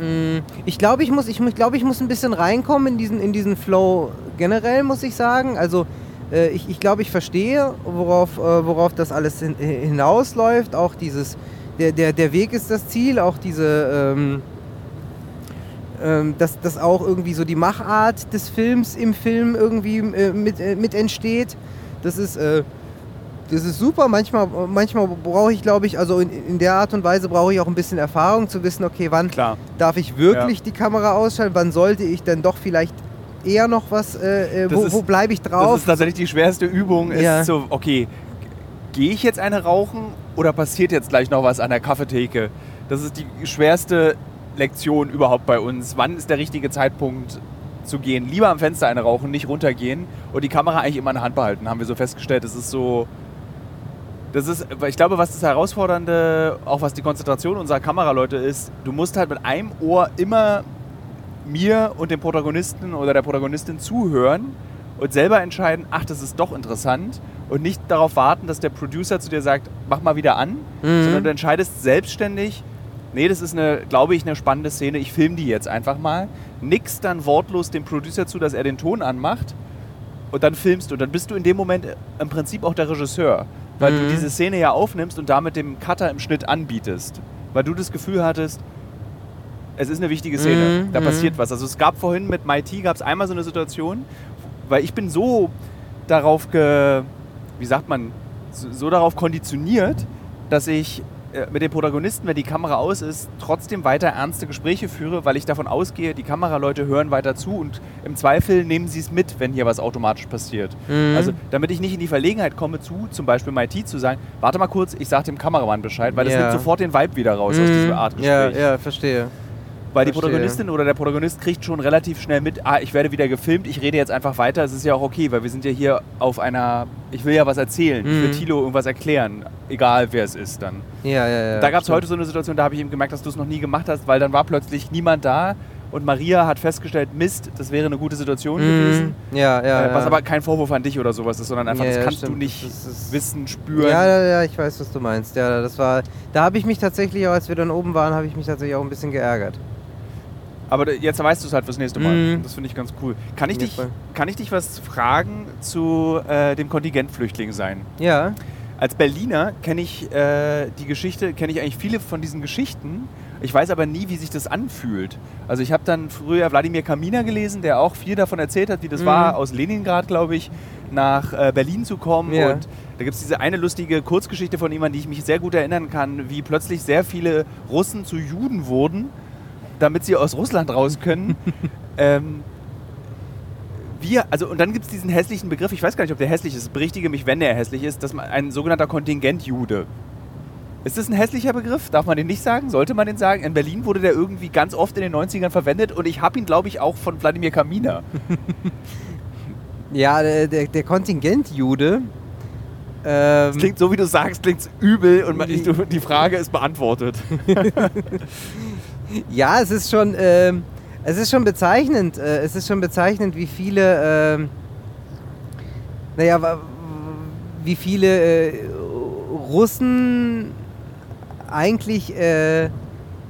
Mm, ich glaube, ich muss, ich, ich, glaub, ich muss ein bisschen reinkommen in diesen, in diesen Flow generell, muss ich sagen. Also äh, ich, ich glaube, ich verstehe, worauf, äh, worauf das alles hin, hinausläuft. Auch dieses, der, der, der Weg ist das Ziel, auch diese... Ähm, dass, dass auch irgendwie so die Machart des Films im Film irgendwie äh, mit, äh, mit entsteht. Das ist, äh, das ist super. Manchmal, manchmal brauche ich, glaube ich, also in, in, der Art und Weise brauche ich auch ein bisschen Erfahrung zu wissen, okay, wann Klar. darf ich wirklich ja. die Kamera ausschalten, wann sollte ich denn doch vielleicht eher noch was, äh, äh wo, wo bleibe ich drauf? Das ist tatsächlich die schwerste Übung, ist ja. so, okay, gehe ich jetzt eine rauchen oder passiert jetzt gleich noch was an der Kaffeetheke? Das ist die schwerste Lektion überhaupt bei uns. Wann ist der richtige Zeitpunkt zu gehen? Lieber am Fenster eine rauchen, nicht runtergehen und die Kamera eigentlich immer in der Hand behalten, haben wir so festgestellt. Das ist so. Das ist, ich glaube, was das Herausfordernde, auch was die Konzentration unserer Kameraleute ist, du musst halt mit einem Ohr immer mir und dem Protagonisten oder der Protagonistin zuhören und selber entscheiden, ach, das ist doch interessant und nicht darauf warten, dass der Producer zu dir sagt, mach mal wieder an, mhm. sondern du entscheidest selbstständig, nee, das ist eine, glaube ich, eine spannende Szene, ich filme die jetzt einfach mal. Nix dann wortlos dem Producer zu, dass er den Ton anmacht und dann filmst du. Und dann bist du in dem Moment im Prinzip auch der Regisseur, weil mhm. du diese Szene ja aufnimmst und damit dem Cutter im Schnitt anbietest. Weil du das Gefühl hattest, es ist eine wichtige Szene, mhm. da passiert mhm. was. Also es gab vorhin mit MIT, gab es einmal so eine Situation, weil ich bin so darauf, ge, wie sagt man, so, so darauf konditioniert, dass ich äh, mit den Protagonisten, wenn die Kamera aus ist, trotzdem weiter ernste Gespräche führe, weil ich davon ausgehe, die Kameraleute hören weiter zu und im Zweifel nehmen sie es mit, wenn hier was automatisch passiert. Mhm. Also damit ich nicht in die Verlegenheit komme zu, zum Beispiel MIT zu sagen, warte mal kurz, ich sage dem Kameramann Bescheid, weil das nimmt sofort den Vibe wieder raus mhm. aus diesem Art Gespräch. Ja, ja, verstehe. Weil die Verstehe. Protagonistin oder der Protagonist kriegt schon relativ schnell mit, ah, ich werde wieder gefilmt, ich rede jetzt einfach weiter. Es ist ja auch okay, weil wir sind ja hier auf einer, ich will ja was erzählen, ich will Mhm. Thilo irgendwas erklären, egal wer es ist dann. Ja, ja, ja. da gab es heute so eine Situation, da habe ich eben gemerkt, dass du es noch nie gemacht hast, weil dann war plötzlich niemand da und Maria hat festgestellt, Mist, das wäre eine gute Situation gewesen. Mhm. Ja, ja, äh, ja. Was aber kein Vorwurf an dich oder sowas ist, sondern einfach, Ja, das ja, kannst du stimmt. nicht Das ist- wissen, spüren. Ja, ja, ja, ich weiß, was du meinst. Ja, das war. Da habe ich mich tatsächlich, auch als wir dann oben waren, habe ich mich tatsächlich auch ein bisschen geärgert. Aber jetzt weißt du es halt fürs nächste Mal. Mhm. Das finde ich ganz cool. Kann ich, dich, Fall. kann ich dich was fragen zu äh, dem Kontingentflüchtling sein? Ja. Als Berliner kenne ich äh, die Geschichte, kenne ich eigentlich viele von diesen Geschichten. Ich weiß aber nie, wie sich das anfühlt. Also ich habe dann früher Wladimir Kaminer gelesen, der auch viel davon erzählt hat, wie das Mhm. war, aus Leningrad, glaube ich, nach äh, Berlin zu kommen. Ja. Und da gibt es diese eine lustige Kurzgeschichte von ihm, an die ich mich sehr gut erinnern kann, wie plötzlich sehr viele Russen zu Juden wurden, damit sie aus Russland raus können. ähm, wir, also und dann gibt es diesen hässlichen Begriff, ich weiß gar nicht, ob der hässlich ist, berichtige mich, wenn er hässlich ist, dass man ein sogenannter Kontingentjude. Ist das ein hässlicher Begriff? Darf man den nicht sagen? Sollte man den sagen? In Berlin wurde der irgendwie ganz oft in den 90ern verwendet und ich habe ihn, glaube ich, auch von Wladimir Kaminer. Ja, der, der, Kontingentjude. Ähm, klingt so, wie du sagst, klingt übel und man, ich, die Frage ist beantwortet. ja, es ist schon. ähm, es ist schon bezeichnend. Äh, es ist schon bezeichnend, wie viele. ähm, naja, wie viele äh, Russen eigentlich äh,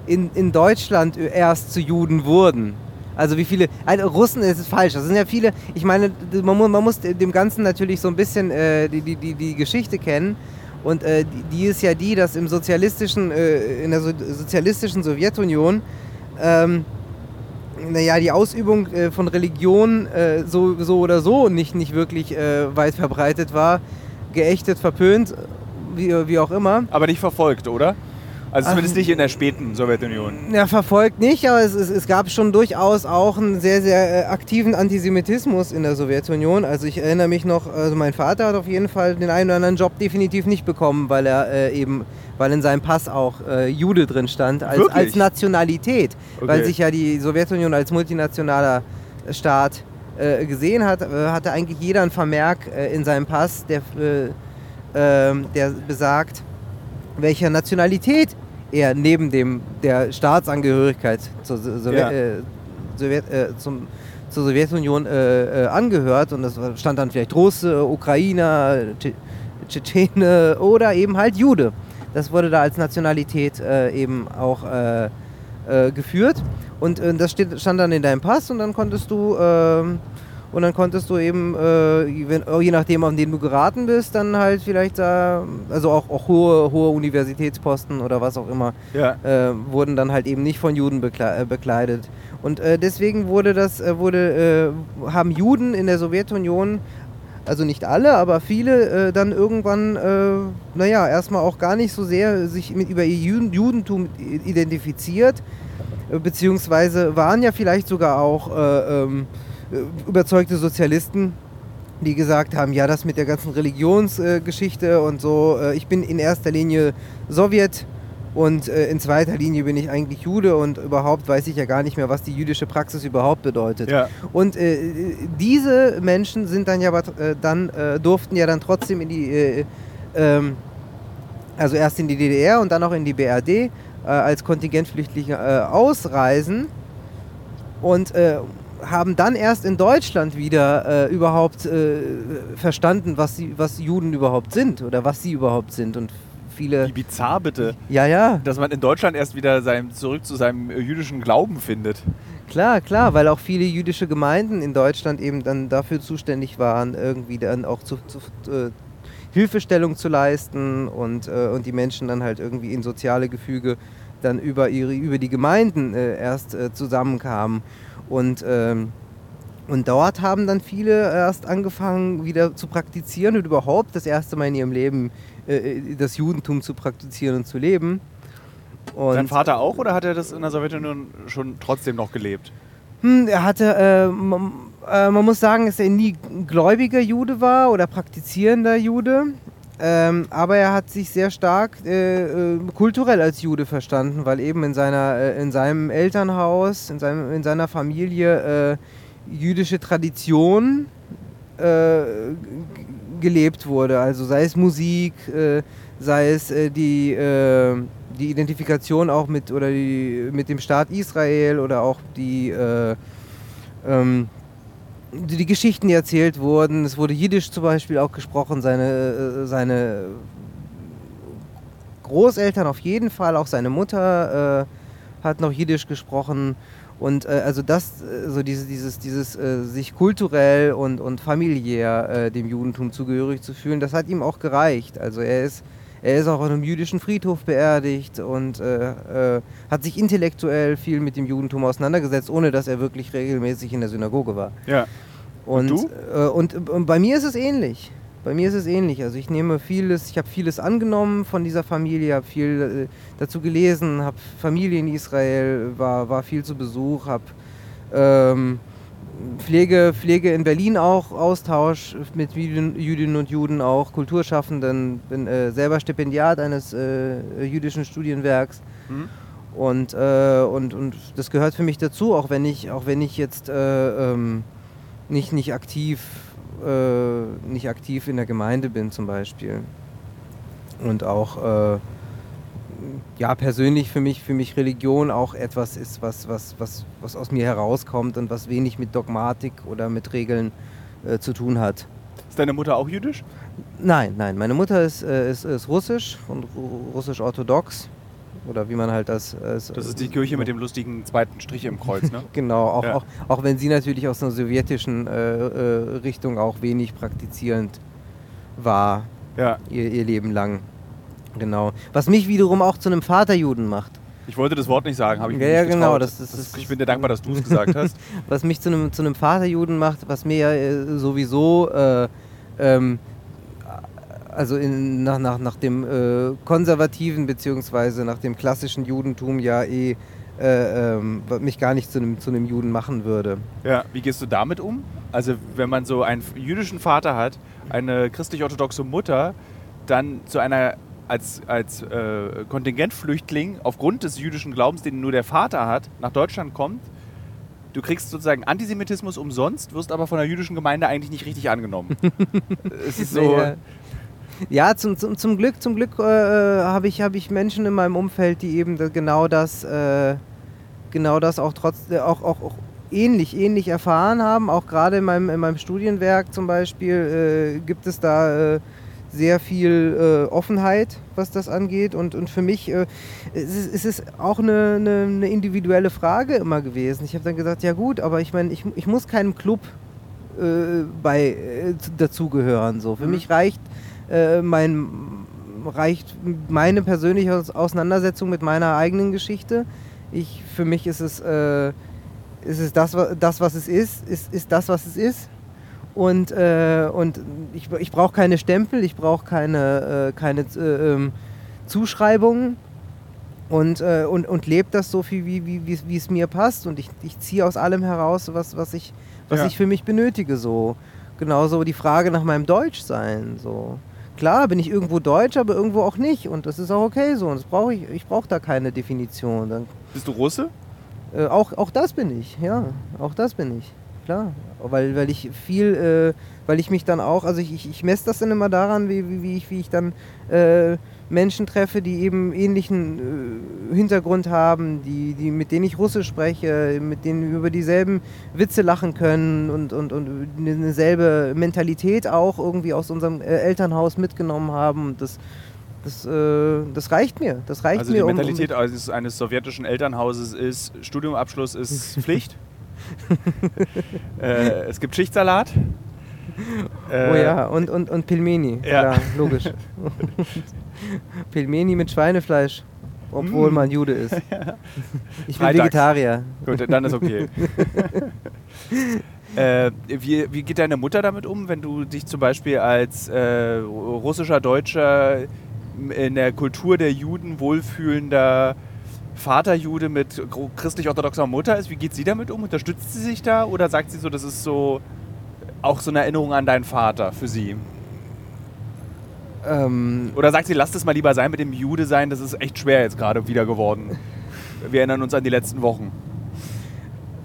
in, in Deutschland erst zu Juden wurden. Also wie viele, also Russen ist falsch, das sind ja viele, ich meine, man, man muss dem Ganzen natürlich so ein bisschen äh, die, die, die Geschichte kennen und äh, die, ist ja die, dass im sozialistischen, äh, in der so sozialistischen Sowjetunion ähm, naja, die Ausübung äh, von Religion äh, so, so oder so nicht, nicht wirklich äh, weit verbreitet war, geächtet, verpönt, wie, wie auch immer. Aber nicht verfolgt, oder? Also Ach. zumindest nicht in der späten Sowjetunion. Ja, verfolgt nicht, aber es, es, es gab schon durchaus auch einen sehr, sehr äh, aktiven Antisemitismus in der Sowjetunion. Also ich erinnere mich noch, also mein Vater hat auf jeden Fall den einen oder anderen Job definitiv nicht bekommen, weil er äh, eben, weil in seinem Pass auch äh, Jude drin stand, als, als Nationalität. Weil Okay. sich ja die Sowjetunion als multinationaler Staat äh, gesehen hat, äh, hatte eigentlich jeder einen Vermerk in seinem Pass, der, äh, ähm, der besagt, welcher Nationalität er neben dem der Staatsangehörigkeit zur, So- Sowjet, Ja. äh, Sowjet, äh, zum, zur Sowjetunion äh, äh, angehört. Und das stand dann vielleicht Russe, Ukrainer, Tsche- Tschetschene oder eben halt Jude. Das wurde da als Nationalität äh, eben auch äh, geführt. Und das steht, stand dann in deinem Pass und dann konntest du ähm, und dann konntest du eben, äh, wenn, je nachdem, an den du geraten bist, dann halt vielleicht da, also auch, auch hohe, hohe Universitätsposten oder was auch immer, Ja. äh, wurden dann halt eben nicht von Juden bekle äh, bekleidet. Und äh, deswegen wurde das, äh, wurde, äh, haben Juden in der Sowjetunion, also nicht alle, aber viele, äh, dann irgendwann, äh, naja, erstmal auch gar nicht so sehr sich mit über ihr Juden Judentum identifiziert, äh, beziehungsweise waren ja vielleicht sogar auch äh, ähm, äh, überzeugte Sozialisten, die gesagt haben, ja, das mit der ganzen Religionsgeschichte äh, und so, äh, ich bin in erster Linie Sowjet und äh, in zweiter Linie bin ich eigentlich Jude und überhaupt weiß ich ja gar nicht mehr, was die jüdische Praxis überhaupt bedeutet. Ja. Und äh, diese Menschen sind dann ja äh, dann äh, durften ja dann trotzdem in die äh, ähm, also erst in die DDR und dann auch in die BRD äh, als Kontingentflüchtlinge äh, ausreisen und äh, haben dann erst in Deutschland wieder äh, überhaupt äh, verstanden, was, sie, was Juden überhaupt sind oder was sie überhaupt sind. Und viele. Wie bizarr bitte, Ja, ja, dass man in Deutschland erst wieder sein, zurück zu seinem äh, jüdischen Glauben findet. klar, klar, weil auch viele jüdische Gemeinden in Deutschland eben dann dafür zuständig waren, irgendwie dann auch zu, zu äh, Hilfestellung zu leisten und, äh, und die Menschen dann halt irgendwie in soziale Gefüge dann über, ihre, über die Gemeinden äh, erst äh, zusammenkamen. Und, ähm, und dort haben dann viele erst angefangen, wieder zu praktizieren und überhaupt das erste Mal in ihrem Leben äh, das Judentum zu praktizieren und zu leben. Und Dein Vater auch oder hat er das in der Sowjetunion schon trotzdem noch gelebt? Hm, er hatte, äh, man, äh, man muss sagen, dass er nie gläubiger Jude war oder praktizierender Jude. Ähm, aber er hat sich sehr stark äh, äh, kulturell als Jude verstanden, weil eben in, seiner, äh, in seinem Elternhaus, in, seinem, in seiner Familie äh, jüdische Tradition äh, gelebt wurde. Also sei es Musik, äh, sei es die, die Identifikation auch mit, oder die, mit dem Staat Israel oder auch die ähm, die Geschichten, die erzählt wurden. Es wurde Jiddisch zum Beispiel auch gesprochen. Seine, äh, seine Großeltern auf jeden Fall, auch seine Mutter äh, hat noch Jiddisch gesprochen. Und äh, also das, äh, so dieses, dieses, dieses äh, sich kulturell und, und familiär äh, dem Judentum zugehörig zu fühlen, das hat ihm auch gereicht. Also er ist er ist auch auf einem jüdischen Friedhof beerdigt und äh, äh, hat sich intellektuell viel mit dem Judentum auseinandergesetzt, ohne dass er wirklich regelmäßig in der Synagoge war. Ja. Und, und, äh, und, und bei mir ist es ähnlich. Bei mir ist es ähnlich. Also ich nehme vieles, ich habe vieles angenommen von dieser Familie, habe viel äh, dazu gelesen, habe Familie in Israel, war, war viel zu Besuch, habe ähm, Pflege, Pflege in Berlin auch, Austausch mit Jüdinnen und Juden auch, Kulturschaffenden, bin äh, selber Stipendiat eines äh, jüdischen Studienwerks. Mhm. Und, äh, und, und das gehört für mich dazu, auch wenn ich, auch wenn ich jetzt äh, ähm, nicht, nicht, aktiv, äh, nicht aktiv in der Gemeinde bin zum Beispiel. Und auch äh, ja, persönlich für mich, für mich Religion auch etwas ist, was, was, was, was aus mir herauskommt und was wenig mit Dogmatik oder mit Regeln äh, zu tun hat. Ist deine Mutter auch jüdisch? Nein, nein. Meine Mutter ist, äh, ist, ist russisch und russisch-orthodox. Oder wie man halt das. Äh, das ist die Kirche mit dem lustigen zweiten Strich im Kreuz, ne? genau, auch, ja. auch, auch wenn sie natürlich aus einer sowjetischen äh, äh, Richtung auch wenig praktizierend war. Ja. Ihr, ihr Leben lang. Genau. Was mich wiederum auch zu einem Vaterjuden macht. Ich wollte das Wort nicht sagen, habe ich ja, ja, genau. Das, das, das, ich bin dir dankbar, dass du es gesagt hast. was mich zu einem, zu einem Vaterjuden macht, was mir ja äh, sowieso, äh, ähm, also in, nach, nach, nach dem äh, konservativen beziehungsweise nach dem klassischen Judentum ja eh äh, ähm, mich gar nicht zu einem, zu einem Juden machen würde. Ja, wie gehst du damit um? Also wenn man so einen jüdischen Vater hat, eine christlich-orthodoxe Mutter, dann zu einer als, als äh, Kontingentflüchtling aufgrund des jüdischen Glaubens, den nur der Vater hat, nach Deutschland kommt. Du kriegst sozusagen Antisemitismus umsonst, wirst aber von der jüdischen Gemeinde eigentlich nicht richtig angenommen. es ist so. Ja, ja zum, zum, zum Glück, zum Glück äh, habe ich, hab ich Menschen in meinem Umfeld, die eben genau das, äh, genau das auch trotz, äh, auch, auch, auch ähnlich, ähnlich erfahren haben. Auch gerade in meinem, in meinem Studienwerk zum Beispiel äh, gibt es da äh, sehr viel äh, Offenheit, was das angeht. Und, und für mich äh, es ist es ist auch eine, eine, eine, individuelle Frage immer gewesen. Ich habe dann gesagt, ja gut, aber ich meine, ich, ich muss keinem Club äh, bei äh, dazugehören. So. Für mhm. mich reicht äh, mein reicht meine persönliche Auseinandersetzung mit meiner eigenen Geschichte. Ich, für mich ist es, äh, ist es das, das, was es ist, ist, ist das, was es ist. Und, äh, und ich, ich brauche keine Stempel, ich brauche keine, äh, keine äh, ähm, Zuschreibungen und, äh, und, und lebe das so viel, wie, wie, wie es mir passt. Und ich, ich ziehe aus allem heraus, was, was, ich, was ja. ich für mich benötige. So. Genauso die Frage nach meinem Deutschsein. So. Klar bin ich irgendwo Deutsch, aber irgendwo auch nicht. Und das ist auch okay so. Und das brauch ich ich brauche da keine Definition. Dann, Bist du Russe? Äh, auch, auch das bin ich, ja. Auch das bin ich klar. Weil, weil ich viel, äh, weil ich mich dann auch, also ich, ich, ich messe das dann immer daran, wie, wie, wie, ich, wie ich dann äh, Menschen treffe, die eben ähnlichen äh, Hintergrund haben, die, die, mit denen ich Russisch spreche, mit denen wir über dieselben Witze lachen können und, und, und eine selbe Mentalität auch irgendwie aus unserem äh, Elternhaus mitgenommen haben. Und das, das, äh, das reicht mir. Das reicht also mir. Die Mentalität um, um eines sowjetischen Elternhauses ist, Studiumabschluss ist Pflicht? äh, es gibt Schichtsalat. Äh, oh ja, und, und, und Pilmeni. Ja, Klar, logisch. Pilmeni mit Schweinefleisch, obwohl mm. man Jude ist. Ich bin Freitags. Vegetarier. Gut, dann ist okay. äh, wie, wie geht deine Mutter damit um, wenn du dich zum Beispiel als äh, russischer Deutscher in der Kultur der Juden wohlfühlender Vaterjude mit christlich-orthodoxer Mutter ist. Wie geht sie damit um? Unterstützt sie sich da oder sagt sie so, das ist so auch so eine Erinnerung an deinen Vater für sie? Ähm, Oder sagt sie, lasst es mal lieber sein mit dem Jude sein, das ist echt schwer jetzt gerade wieder geworden. Wir erinnern uns an die letzten Wochen.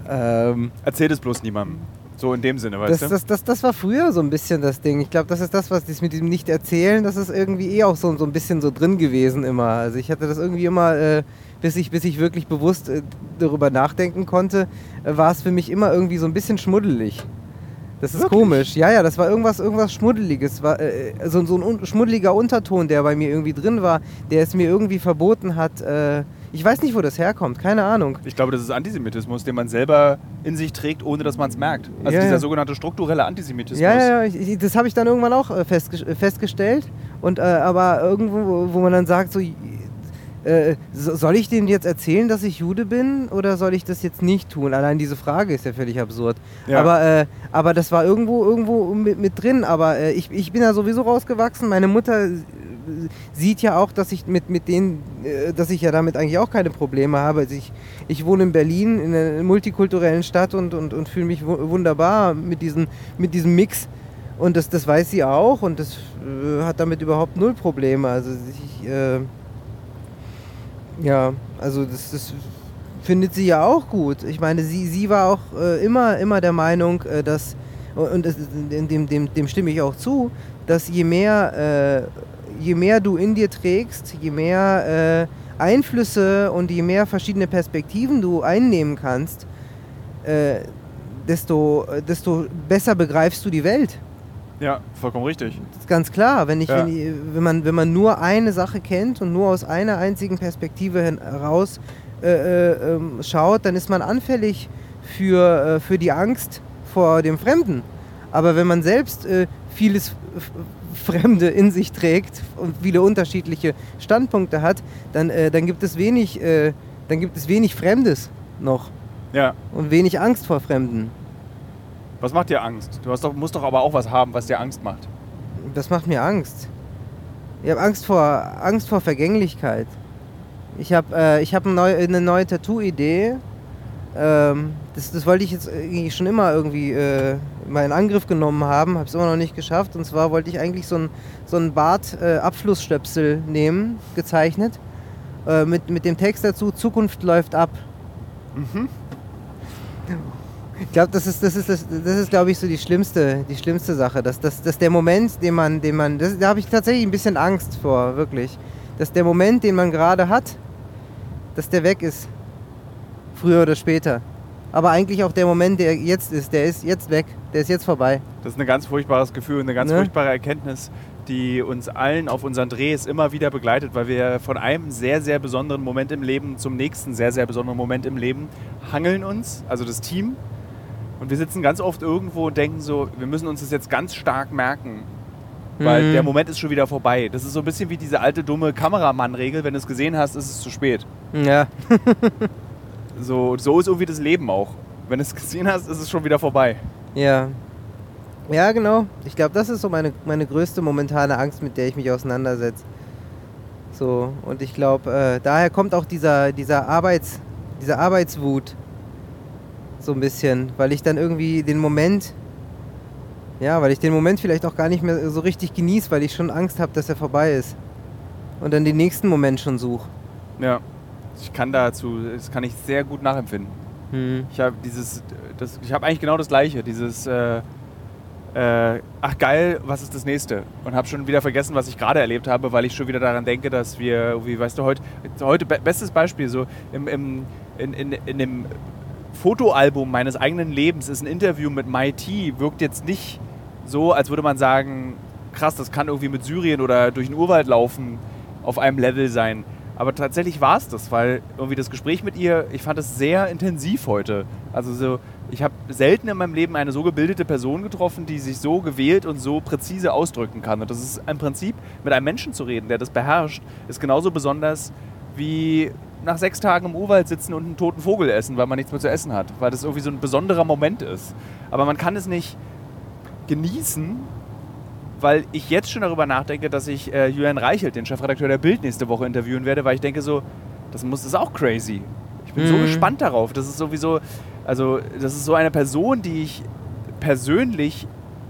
ähm, Erzählt es bloß niemandem. So in dem Sinne, weißt das, du? das, das, das war früher so ein bisschen das Ding. Ich glaube, das ist das, was das mit diesem Nicht-Erzählen, das ist irgendwie eh auch so, so ein bisschen so drin gewesen immer. Also ich hatte das irgendwie immer, äh, bis, ich, bis ich wirklich bewusst äh, darüber nachdenken konnte, äh, war es für mich immer irgendwie so ein bisschen schmuddelig. Das ist Wirklich? komisch. Ja, ja, das war irgendwas, irgendwas Schmuddeliges. War, äh, so, so ein un schmuddeliger Unterton, der bei mir irgendwie drin war, der es mir irgendwie verboten hat. Äh, ich weiß nicht, wo das herkommt, keine Ahnung. Ich glaube, das ist Antisemitismus, den man selber in sich trägt, ohne dass man es merkt. Also Ja, dieser ja. sogenannte strukturelle Antisemitismus. Ja, ja, ich, ich, das habe ich dann irgendwann auch äh, festge äh, festgestellt. Und äh, aber irgendwo, wo- wo man dann sagt, so, äh, so- soll ich denen jetzt erzählen, dass ich Jude bin oder soll ich das jetzt nicht tun? Allein diese Frage ist ja völlig absurd. Ja. Aber, äh, aber das war irgendwo, irgendwo mit, mit drin. Aber äh, ich, ich bin ja sowieso rausgewachsen. Meine Mutter äh, sieht ja auch, dass ich mit, mit denen, äh, dass ich ja damit eigentlich auch keine Probleme habe. Also ich, ich wohne in Berlin, in einer multikulturellen Stadt und, und, und fühle mich wu- wunderbar mit, diesen, mit diesem Mix. Und das, das weiß sie auch und das hat damit überhaupt null Probleme. Also ich, ja, also das, das findet sie ja auch gut. Ich meine, sie, sie war auch äh, immer, immer der Meinung, äh, dass, und dem, dem, dem, dem stimme ich auch zu, dass je mehr, äh, je mehr du in dir trägst, je mehr äh, Einflüsse und je mehr verschiedene Perspektiven du einnehmen kannst, äh, desto, desto besser begreifst du die Welt. Ja, vollkommen richtig. Ganz klar. Wenn, ich, Ja. wenn, wenn, man, wenn man nur eine Sache kennt und nur aus einer einzigen Perspektive heraus äh, äh, ähm, schaut, dann ist man anfällig für, äh, für die Angst vor dem Fremden. Aber wenn man selbst äh, vieles Fremde in sich trägt und viele unterschiedliche Standpunkte hat, dann, äh, dann, gibt es wenig, äh, dann gibt es wenig Fremdes noch Ja. und wenig Angst vor Fremden. Was macht dir Angst? Du doch, musst doch aber auch was haben, was dir Angst macht. Das macht mir Angst. Ich habe Angst vor, Angst vor Vergänglichkeit. Ich habe äh, ich hab neu, eine neue Tattoo-Idee. Ähm, das, das wollte ich jetzt schon immer irgendwie äh, mal in Angriff genommen haben, habe es immer noch nicht geschafft. Und zwar wollte ich eigentlich so ein, so ein Bart-Abflussstöpsel nehmen, gezeichnet, äh, mit, mit dem Text dazu, Zukunft läuft ab. Ich glaube, das ist, das ist, das, das ist glaube ich, so die schlimmste, die schlimmste Sache. Dass, dass, dass der Moment, den man, den man, das, da habe ich tatsächlich ein bisschen Angst vor, wirklich. Dass der Moment, den man gerade hat, dass der weg ist. Früher oder später. Aber eigentlich auch der Moment, der jetzt ist, der ist jetzt weg. Der ist jetzt vorbei. Das ist ein ganz furchtbares Gefühl, eine ganz Ne? furchtbare Erkenntnis, die uns allen auf unseren Drehs immer wieder begleitet, weil wir von einem sehr, sehr besonderen Moment im Leben zum nächsten sehr, sehr besonderen Moment im Leben hangeln uns, also das Team. Und wir sitzen ganz oft irgendwo und denken so, wir müssen uns das jetzt ganz stark merken, weil Mhm. der Moment ist schon wieder vorbei. Das ist so ein bisschen wie diese alte dumme Kameramann-Regel, wenn du es gesehen hast, ist es zu spät. Ja. So, so ist irgendwie das Leben auch. Wenn du es gesehen hast, ist es schon wieder vorbei. Ja. Ja, genau. Ich glaube, das ist so meine, meine größte momentane Angst, mit der ich mich auseinandersetze. So, und ich glaube, äh, daher kommt auch dieser, dieser, Arbeits, dieser Arbeitswut. So ein bisschen, weil ich dann irgendwie den Moment, ja, weil ich den Moment vielleicht auch gar nicht mehr so richtig genieße, weil ich schon Angst habe, dass er vorbei ist. Und dann den nächsten Moment schon suche. Ja. Ich kann dazu, das kann ich sehr gut nachempfinden. Hm. Ich habe dieses, das, ich habe eigentlich genau das Gleiche. Dieses, äh, äh, ach geil, was ist das nächste? Und habe schon wieder vergessen, was ich gerade erlebt habe, weil ich schon wieder daran denke, dass wir, wie weißt du, heute, heute be- bestes Beispiel, so im, im, in, in, in dem Fotoalbum meines eigenen Lebens ist ein Interview mit MIT, wirkt jetzt nicht so, als würde man sagen, krass, das kann irgendwie mit Syrien oder durch den Urwald laufen auf einem Level sein. Aber tatsächlich war es das, weil irgendwie das Gespräch mit ihr, ich fand es sehr intensiv heute. Also so, ich habe selten in meinem Leben eine so gebildete Person getroffen, die sich so gewählt und so präzise ausdrücken kann. Und das ist im Prinzip, mit einem Menschen zu reden, der das beherrscht, ist genauso besonders wie nach sechs Tagen im Urwald sitzen und einen toten Vogel essen, weil man nichts mehr zu essen hat. Weil das irgendwie so ein besonderer Moment ist. Aber man kann es nicht genießen, weil ich jetzt schon darüber nachdenke, dass ich äh, Julian Reichelt, den Chefredakteur der Bild, nächste Woche interviewen werde, weil ich denke so, das muss das ist auch crazy. Ich bin so Mhm. gespannt darauf. Das ist sowieso, also das ist so eine Person, die ich persönlich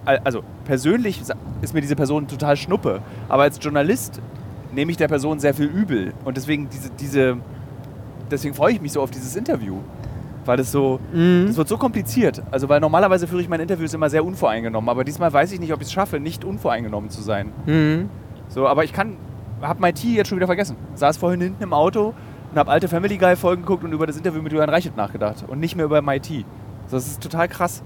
also persönlich ist mir diese Person total schnuppe, aber als Journalist nehme ich der Person sehr viel übel. Und deswegen diese, diese deswegen freue ich mich so auf dieses Interview. Weil das so, Mhm. das wird so kompliziert. Also weil normalerweise führe ich meine Interviews immer sehr unvoreingenommen, aber diesmal weiß ich nicht, ob ich es schaffe, nicht unvoreingenommen zu sein. Mhm. So, aber ich kann, habe mein T jetzt schon wieder vergessen. Saß vorhin hinten im Auto und habe alte Family Guy Folgen geguckt und über das Interview mit Julian Reichelt nachgedacht und nicht mehr über MIT. So, das ist total krass.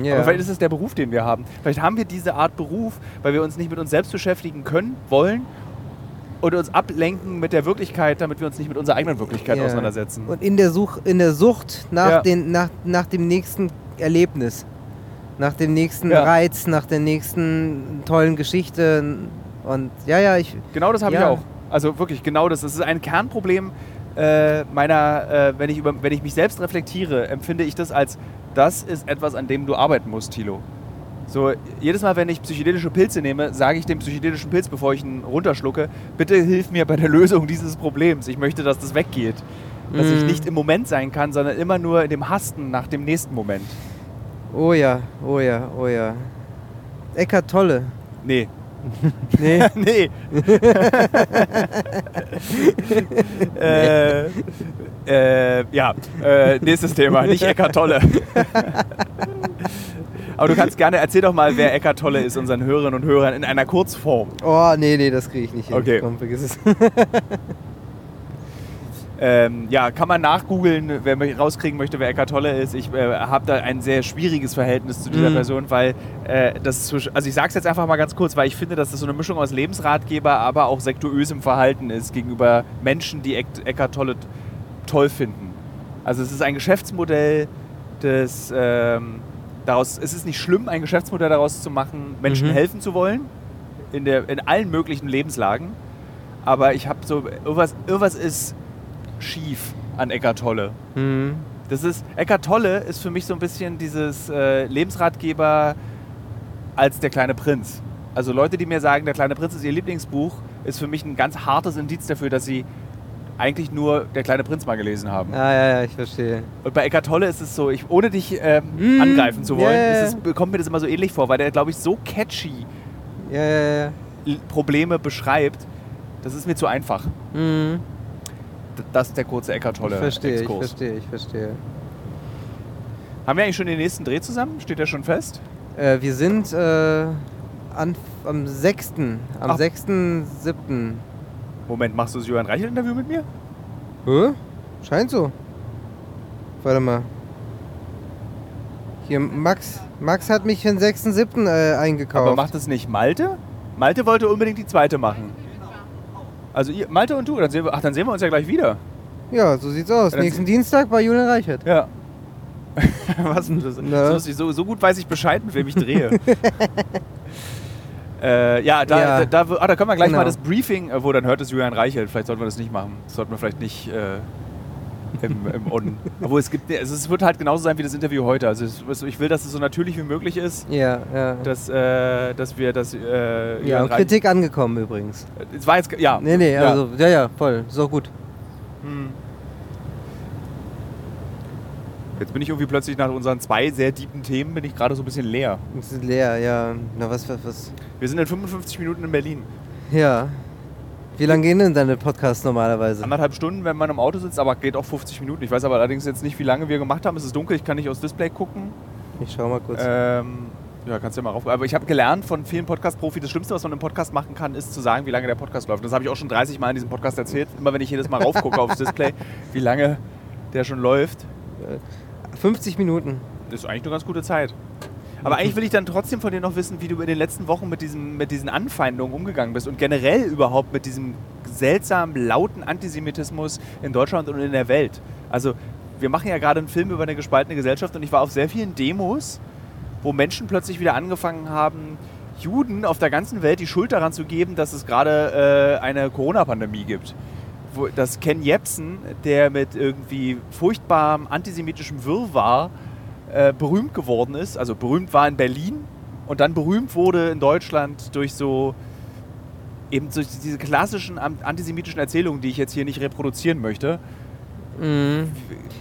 Ja. Aber vielleicht ist es der Beruf, den wir haben. Vielleicht haben wir diese Art Beruf, weil wir uns nicht mit uns selbst beschäftigen können, wollen oder uns ablenken mit der Wirklichkeit, damit wir uns nicht mit unserer eigenen Wirklichkeit Ja. auseinandersetzen. Und in der, Such, in der Sucht nach, Ja. den, nach, nach dem nächsten Erlebnis, nach dem nächsten Ja. Reiz, nach der nächsten tollen Geschichte. Und ja, ja, ich. Genau das habe ich auch. Also wirklich, genau das. Das ist ein Kernproblem äh, meiner, äh, wenn, ich über, wenn ich mich selbst reflektiere, empfinde ich das als, das ist etwas, an dem du arbeiten musst, Thilo. So, jedes Mal, wenn ich psychedelische Pilze nehme, sage ich dem psychedelischen Pilz, bevor ich ihn runterschlucke, bitte hilf mir bei der Lösung dieses Problems. Ich möchte, dass das weggeht. Dass ich Mhm. nicht im Moment sein kann, sondern immer nur in dem Hasten nach dem nächsten Moment. Oh ja, oh ja, oh ja. Eckart Tolle. Nee. Nee. nee. äh, äh, ja, äh, nächstes Thema, nicht Eckart Tolle. Aber du kannst gerne, erzähl doch mal, wer Eckart Tolle ist, unseren Hörerinnen und Hörern in einer Kurzform. Oh, nee, nee, das kriege ich nicht hin. Okay. Komm, vergiss es. Ähm, ja, kann man nachgoogeln, wer rauskriegen möchte, wer Eckart Tolle ist. Ich äh, habe da ein sehr schwieriges Verhältniss zu dieser Mhm. Person, weil äh, das zwisch- also ich sage es jetzt einfach mal ganz kurz, weil ich finde, dass das so eine Mischung aus Lebensratgeber, aber auch sektuösem Verhalten ist gegenüber Menschen, die Eck Eckart Tolle toll finden. Also es ist ein Geschäftsmodell, das ähm, daraus, es ist nicht schlimm, ein Geschäftsmodell daraus zu machen, Menschen Mhm. helfen zu wollen, in, der, in allen möglichen Lebenslagen. Aber ich habe so, irgendwas, irgendwas ist schief an Eckart Tolle. Hm. Das ist, Eckart Tolle ist für mich so ein bisschen dieses äh, Lebensratgeber als der kleine Prinz. Also Leute, die mir sagen, der kleine Prinz ist ihr Lieblingsbuch, ist für mich ein ganz hartes Indiz dafür, dass sie eigentlich nur der kleine Prinz mal gelesen haben. Ah, ja, ja, ich verstehe. Und bei Eckart Tolle ist es so, ich, ohne dich ähm, Mm, angreifen zu wollen, ja, ja, ist es, kommt mir das immer so ähnlich vor, weil der, glaube ich, so catchy Ja, ja, ja. L- Probleme beschreibt, das ist mir zu einfach. D- Das ist der kurze Eckart Ich Tolle verstehe, ich Exkurs. verstehe, ich verstehe. Haben wir eigentlich schon den nächsten Dreh zusammen? Steht der schon fest? Äh, wir sind äh, an, am 6. Am Ach. 6.7. Moment, machst du das Johann Reichel-Interview mit mir? Hä? Scheint so. Warte mal. Hier, Max. Max hat mich für den 6.7. Äh, eingekauft. Aber macht das nicht Malte? Malte wollte unbedingt die zweite machen. Also ihr, Malte und du, dann sehen wir, ach, dann sehen wir uns ja gleich wieder. ja, so sieht's aus. Dann Nächsten Dienstag bei Julian Reichert. Ja. Was denn das? Na. So, so gut weiß ich Bescheid, mit wem ich drehe. äh, ja, da, Ja. Da, da, ah, da können wir gleich Genau. mal das Briefing, äh, wo dann hört es Julian Reichelt. Vielleicht sollten wir das nicht machen. Das sollten wir vielleicht nicht äh, im, im On. Obwohl es gibt, also es wird halt genauso sein wie das Interview heute. Also es, ich will, dass es so natürlich wie möglich ist, Ja, ja. dass, äh, dass wir das. Äh, ja, und Kritik angekommen übrigens. Es war jetzt, ja. Nee, nee, ja. also, ja, ja, voll. So gut. Hm. Jetzt bin ich irgendwie plötzlich nach unseren zwei sehr tiefen Themen bin ich gerade so ein bisschen leer. Es ist leer, ja. Na, was, was, was. Wir sind in 55 Minuten in Berlin. Ja. Wie lange gehen denn deine Podcasts normalerweise? Anderthalb Stunden, wenn man im Auto sitzt, aber geht auch 50 Minuten. Ich weiß aber allerdings jetzt nicht, wie lange wir gemacht haben. Es ist dunkel, ich kann nicht aufs Display gucken. Ich schau mal kurz. Ähm, ja, kannst du ja mal rauf. Aber ich habe gelernt von vielen Podcast-Profis, das Schlimmste, was man im Podcast machen kann, ist zu sagen, wie lange der Podcast läuft. Das habe ich auch schon 30 Mal in diesem Podcast erzählt. Immer wenn ich jedes Mal raufgucke aufs Display, wie lange der schon läuft. 50 Minuten. Das ist eigentlich eine ganz gute Zeit. Aber eigentlich will ich dann trotzdem von dir noch wissen, wie du in den letzten Wochen mit, diesem, mit diesen Anfeindungen umgegangen bist und generell überhaupt mit diesem seltsam lauten Antisemitismus in Deutschland und in der Welt. Also wir machen ja gerade einen Film über eine gespaltene Gesellschaft und ich war auf sehr vielen Demos, wo Menschen plötzlich wieder angefangen haben, Juden auf der ganzen Welt die Schuld daran zu geben, dass es gerade äh, eine Corona-Pandemie gibt. Wo, dass Ken Jebsen, der mit irgendwie furchtbarem antisemitischem Wirrwarr äh, berühmt geworden ist, also berühmt war in Berlin und dann berühmt wurde in Deutschland durch so eben durch diese klassischen an- antisemitischen Erzählungen, die ich jetzt hier nicht reproduzieren möchte. Mhm.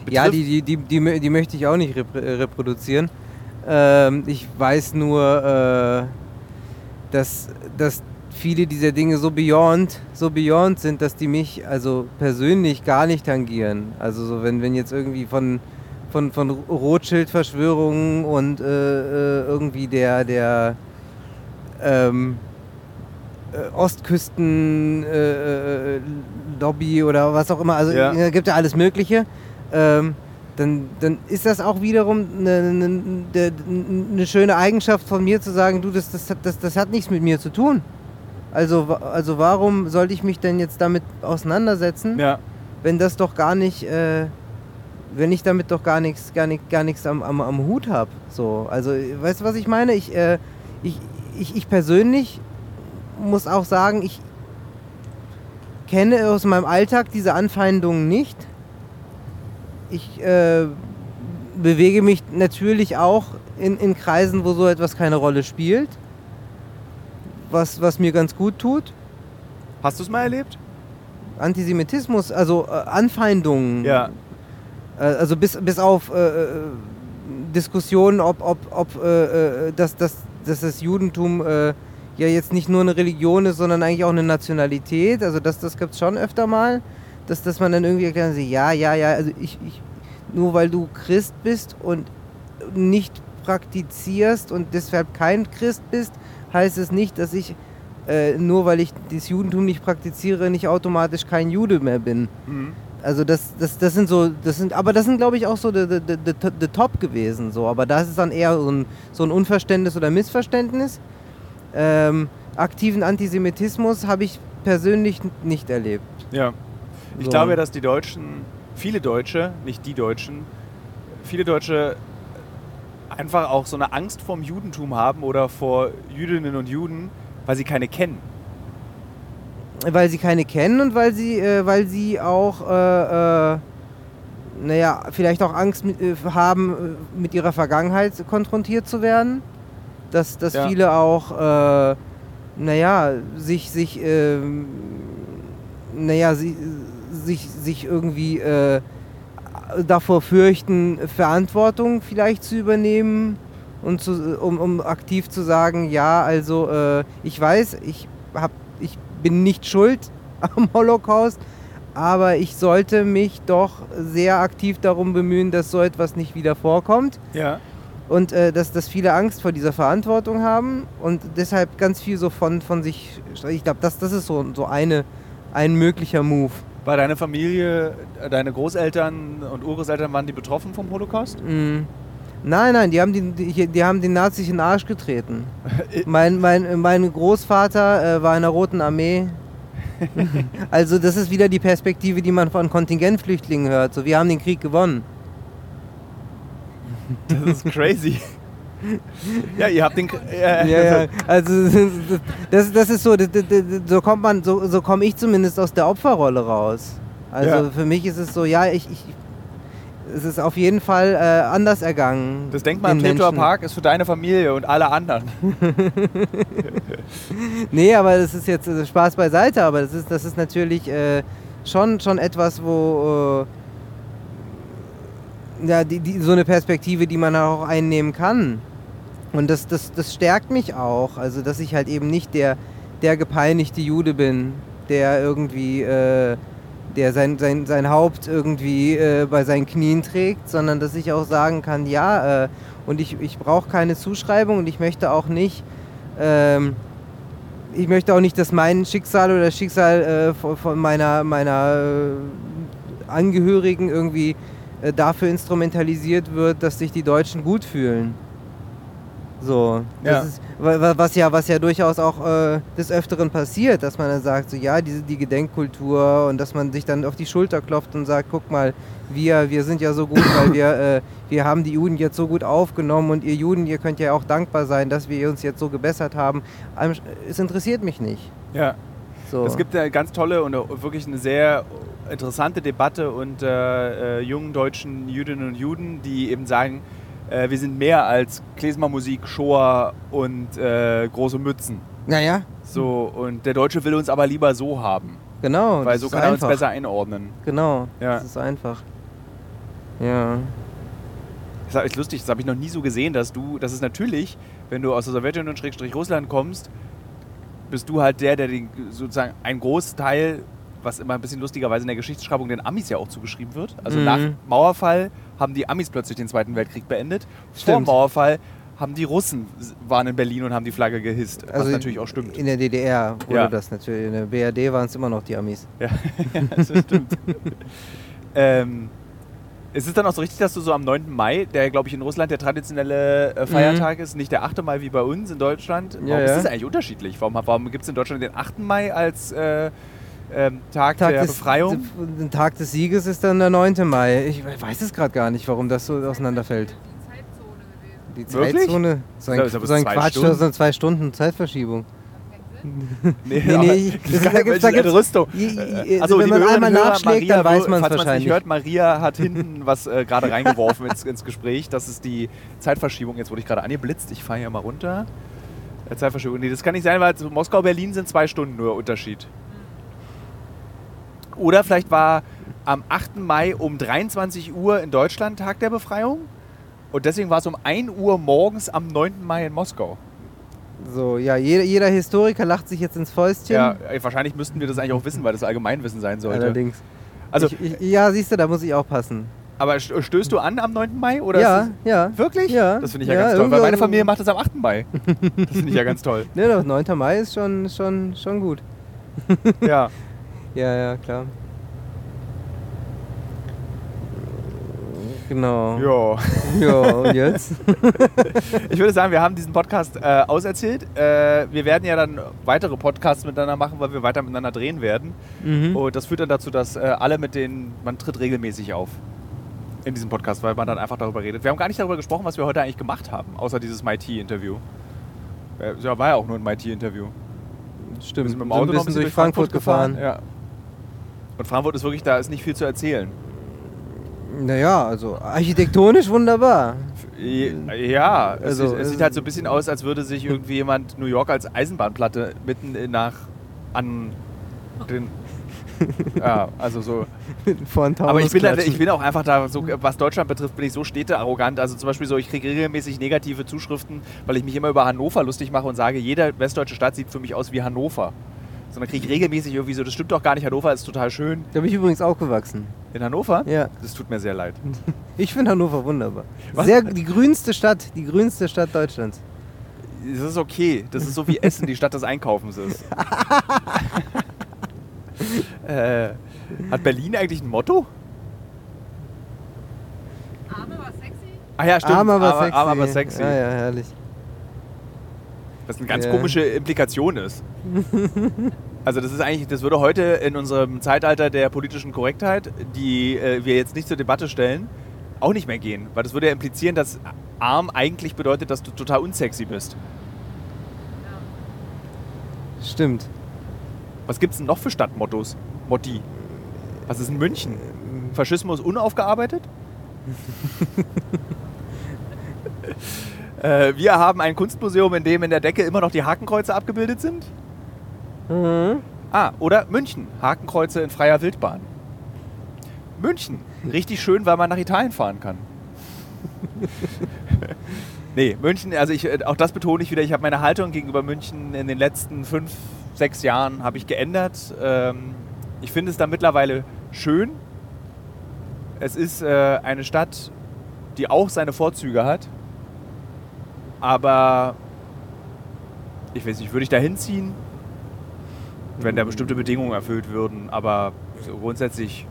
Ja, die, die, die, die, mö- die möchte ich auch nicht äh, reproduzieren. Ähm, ich weiß nur, äh, dass, dass viele dieser Dinge so beyond, so beyond sind, dass die mich also persönlich gar nicht tangieren. Also so wenn, wenn jetzt irgendwie von, von, von Rothschild-Verschwörungen und äh, äh, irgendwie der, der ähm, äh, Ostküsten-Lobby äh, oder was auch immer, also Ja. gibt ja alles Mögliche. Ähm, dann, dann ist das auch wiederum eine, eine, eine schöne Eigenschaft von mir zu sagen, du, das, das, das, das hat nichts mit mir zu tun. Also, also warum sollte ich mich denn jetzt damit auseinandersetzen, Ja. wenn das doch gar nicht, äh, wenn ich damit doch gar nichts, gar nicht, gar nichts am, am, am Hut habe. So, also weißt du, was ich meine? Ich, äh, ich, ich, ich persönlich muss auch sagen, ich kenne aus meinem Alltag diese Anfeindungen nicht. Ich äh, bewege mich natürlich auch in, in Kreisen, wo so etwas keine Rolle spielt. Was, was mir ganz gut tut. Hast du es mal erlebt? Antisemitismus, also äh, Anfeindungen. Ja. Äh, also bis, bis auf äh, äh, Diskussionen, ob, ob, ob äh, äh, dass, dass, dass das Judentum ja jetzt nicht nur eine Religion ist, sondern eigentlich auch eine Nationalität. Also das, das gibt es schon öfter mal. Dass, dass man dann irgendwie erklärt, so, ja, ja, ja, also ich, ich, nur weil du Christ bist und nicht praktizierst und deshalb kein Christ bist, heißt es nicht, dass ich, äh, nur weil ich das Judentum nicht praktiziere, nicht automatisch kein Jude mehr bin. Mhm. Also das, das, das sind so, das sind, aber das sind glaube ich auch so die Top gewesen, so. Aber das ist dann eher so ein, so ein Unverständnis oder Missverständnis. Ähm, aktiven Antisemitismus habe ich persönlich nicht erlebt. Ja. Ich So. glaube dass die Deutschen, viele Deutsche, nicht die Deutschen, viele Deutsche einfach auch so eine Angst vorm Judentum haben oder vor Jüdinnen und Juden, weil sie keine kennen. Weil sie keine kennen und weil sie, äh, weil sie auch, äh, äh, naja, vielleicht auch Angst mit, äh, haben, äh, mit ihrer Vergangenheit konfrontiert zu werden. Dass, dass Ja. viele auch, äh, naja, sich, sich, ähm, naja, sie, sich, sich irgendwie äh, davor fürchten, Verantwortung vielleicht zu übernehmen und zu, um, um aktiv zu sagen, ja, also äh, ich weiß, ich, hab, ich bin nicht schuld am Holocaust, aber ich sollte mich doch sehr aktiv darum bemühen, dass so etwas nicht wieder vorkommt Ja. und äh, dass, dass viele Angst vor dieser Verantwortung haben und deshalb ganz viel so von, von sich, ich glaube, das, das ist so, so eine, ein möglicher Move. War deine Familie, äh, deine Großeltern und Urgroßeltern, waren die betroffen vom Holocaust? Mm. Nein, nein, die haben, die, die, die haben den Nazis in den Arsch getreten. mein, mein, mein Großvater äh, war in der Roten Armee. also das ist wieder die Perspektive, die man von Kontingentflüchtlingen hört. So, wir haben den Krieg gewonnen. Das ist crazy. ja, ihr habt den. K- Äh, Ja, ja. Also das, das ist so, das, das, so kommt man, so, so komme ich zumindest aus der Opferrolle raus. Also Ja. für mich ist es so, ja, ich, ich es ist auf jeden Fall äh, anders ergangen. Das Denkmal am den Treptower. Park ist für deine Familie und alle anderen. Nee, aber das ist jetzt äh, Spaß beiseite, aber das ist, das ist natürlich äh, schon, schon etwas, wo äh, ja, die, die, so eine Perspektive, die man auch einnehmen kann. Und das, das, das stärkt mich auch. Also, dass ich halt eben nicht der, der gepeinigte Jude bin, der irgendwie, äh, der sein, sein, sein Haupt irgendwie äh, bei seinen Knien trägt, sondern dass ich auch sagen kann, ja, äh, und ich, ich brauche keine Zuschreibung und ich möchte auch nicht, ähm, ich möchte auch nicht, dass mein Schicksal oder das Schicksal äh, von, meiner, meiner äh, Angehörigen irgendwie dafür instrumentalisiert wird, dass sich die Deutschen gut fühlen. So, das Ja. ist, wa- wa- was ja, was ja durchaus auch äh, des Öfteren passiert, dass man dann sagt, so ja, diese, die Gedenkkultur und dass man sich dann auf die Schulter klopft und sagt, guck mal, wir, wir sind ja so gut, weil wir, äh, wir haben die Juden jetzt so gut aufgenommen und ihr Juden, ihr könnt ja auch dankbar sein, dass wir uns jetzt so gebessert haben. Es interessiert mich nicht. Ja. So. Es gibt eine ganz tolle und wirklich eine sehr interessante Debatte unter äh, jungen deutschen Jüdinnen und Juden, die eben sagen, äh, wir sind mehr als Klezmermusik, Shoah und äh, große Mützen. naja, So, und der Deutsche will uns aber lieber so haben, genau. weil so kann er uns besser einordnen. Genau, Ja. das ist einfach. Ja. Das ist lustig, das habe ich noch nie so gesehen, dass du, das ist natürlich, wenn du aus der Sowjetunion Schrägstrich Russland kommst, bist du halt der, der den, sozusagen einen Großteil, was immer ein bisschen lustigerweise in der Geschichtsschreibung den Amis ja auch zugeschrieben wird. Also Mhm. nach Mauerfall haben die Amis plötzlich den Zweiten Weltkrieg beendet. Vor Stimmt. Mauerfall haben die Russen waren in Berlin und haben die Flagge gehisst, was Also natürlich auch stimmt. In der DDR wurde Ja. das natürlich. In der BRD waren es immer noch die Amis. Ja, das stimmt. ähm, ist es dann auch so richtig, dass du so am 9. Mai, der glaube ich in Russland der traditionelle äh, Feiertag ist, nicht der 8. Mai wie bei uns in Deutschland? Warum Mhm. Ja, ist das eigentlich unterschiedlich? Warum, warum gibt es in Deutschland den 8. Mai als äh, ähm, Tag, Tag der des, Befreiung? Der Tag des Sieges ist dann der 9. Mai. Ich weiß es gerade gar nicht, warum das so auseinanderfällt. Die Wirklich? Zeitzone. So ein, so ein Quatsch, Stunden. das sind zwei Stunden Zeitverschiebung. Nee, Nee, nee, ich- das da kann gibt's- da gibt's- Rüstung. I- I- Äh, achso, wenn man einmal nachschlägt, dann weiß man es wahrscheinlich. nicht hört, Maria hat hinten was äh, gerade reingeworfen ins, ins Gespräch. Das ist die Zeitverschiebung. Jetzt wurde ich gerade angeblitzt. Ich fahre hier mal runter. Äh, Zeitverschiebung. Nee, das kann nicht sein, weil so Moskau-Berlin sind zwei Stunden nur Unterschied. Oder vielleicht war am 8. Mai um 23 Uhr in Deutschland Tag der Befreiung. Und deswegen war es um 1 Uhr morgens am 9. Mai in Moskau. So, ja, jeder, jeder Historiker lacht sich jetzt ins Fäustchen. Ja, wahrscheinlich müssten wir das eigentlich auch wissen, weil das Allgemeinwissen sein sollte. Allerdings. Also, ich, ich, ja, siehst du, da muss ich aufpassen. Aber st- stößt du an am 9. Mai? Oder ja, ist ja. wirklich? Ja. Das finde ich ja, Ja, ganz toll. Weil meine Familie macht das am 8. Mai. Das finde ich ja ganz toll. Ne, das 9. Mai ist schon, schon, schon gut. Ja. Ja, ja, klar. Genau. ja. Ja, und jetzt? Ich würde sagen, wir haben diesen Podcast äh, auserzählt. Äh, wir werden ja dann weitere Podcasts miteinander machen, weil wir weiter miteinander drehen werden. mhm. Und das führt dann dazu, dass äh, alle mit denen, man tritt regelmäßig auf in diesem Podcast, weil man dann einfach darüber redet. Wir haben gar nicht darüber gesprochen, was wir heute eigentlich gemacht haben, außer dieses MIT-Interview. Äh, Ja, war ja auch nur ein MIT-Interview. Wir Stimmt. sind mit dem So Auto noch ein bisschen durch Frankfurt gefahren. Ja. Und Frankfurt ist wirklich, da ist nicht viel zu erzählen. Naja, also architektonisch wunderbar. Ja, es, Also, sieht, es sieht halt so ein bisschen aus, als würde sich irgendwie jemand New York als Eisenbahnplatte mitten in- nach an den. ja, also so. Aber ich bin, halt, ich bin auch einfach da, so, was Deutschland betrifft, bin ich so städtearrogant. Also zum Beispiel so, ich kriege regelmäßig negative Zuschriften, weil ich mich immer über Hannover lustig mache und sage, jede westdeutsche Stadt sieht für mich aus wie Hannover. Sondern kriege ich regelmäßig irgendwie so, das stimmt doch gar nicht, Hannover ist total schön. Da bin ich übrigens aufgewachsen. In Hannover? Ja. Das tut mir sehr leid. Ich finde Hannover wunderbar. Was? Sehr, die grünste Stadt, die grünste Stadt Deutschlands. Das ist okay. Das ist so wie Essen, die Stadt des Einkaufens ist. äh, hat Berlin eigentlich ein Motto? Arme war sexy. Ah ja, stimmt. Arm aber Arm- sexy. Arm aber sexy. Ja, ja, herrlich. Was eine ganz Ja. komische Implikation ist. Also das ist eigentlich, das würde heute in unserem Zeitalter der politischen Korrektheit, die äh, wir jetzt nicht zur Debatte stellen, auch nicht mehr gehen. Weil das würde ja implizieren, dass arm eigentlich bedeutet, dass du total unsexy bist. Stimmt. Was gibt es denn noch für Stadtmottos? Motti. Was ist in München? Faschismus unaufgearbeitet? äh, wir haben ein Kunstmuseum, in dem in der Decke immer noch die Hakenkreuze abgebildet sind. Mhm. Ah, oder München. Hakenkreuze in freier Wildbahn. München. Richtig schön, weil man nach Italien fahren kann. nee, München, also ich, äh, auch das betone ich wieder, ich habe meine Haltung gegenüber München in den letzten fünf, sechs Jahren habe ich geändert. Ähm, ich finde es da mittlerweile schön. Es ist äh, eine Stadt, die auch seine Vorzüge hat. Aber ich weiß nicht, würde ich da hinziehen? wenn da bestimmte Bedingungen erfüllt würden. Aber so grundsätzlich.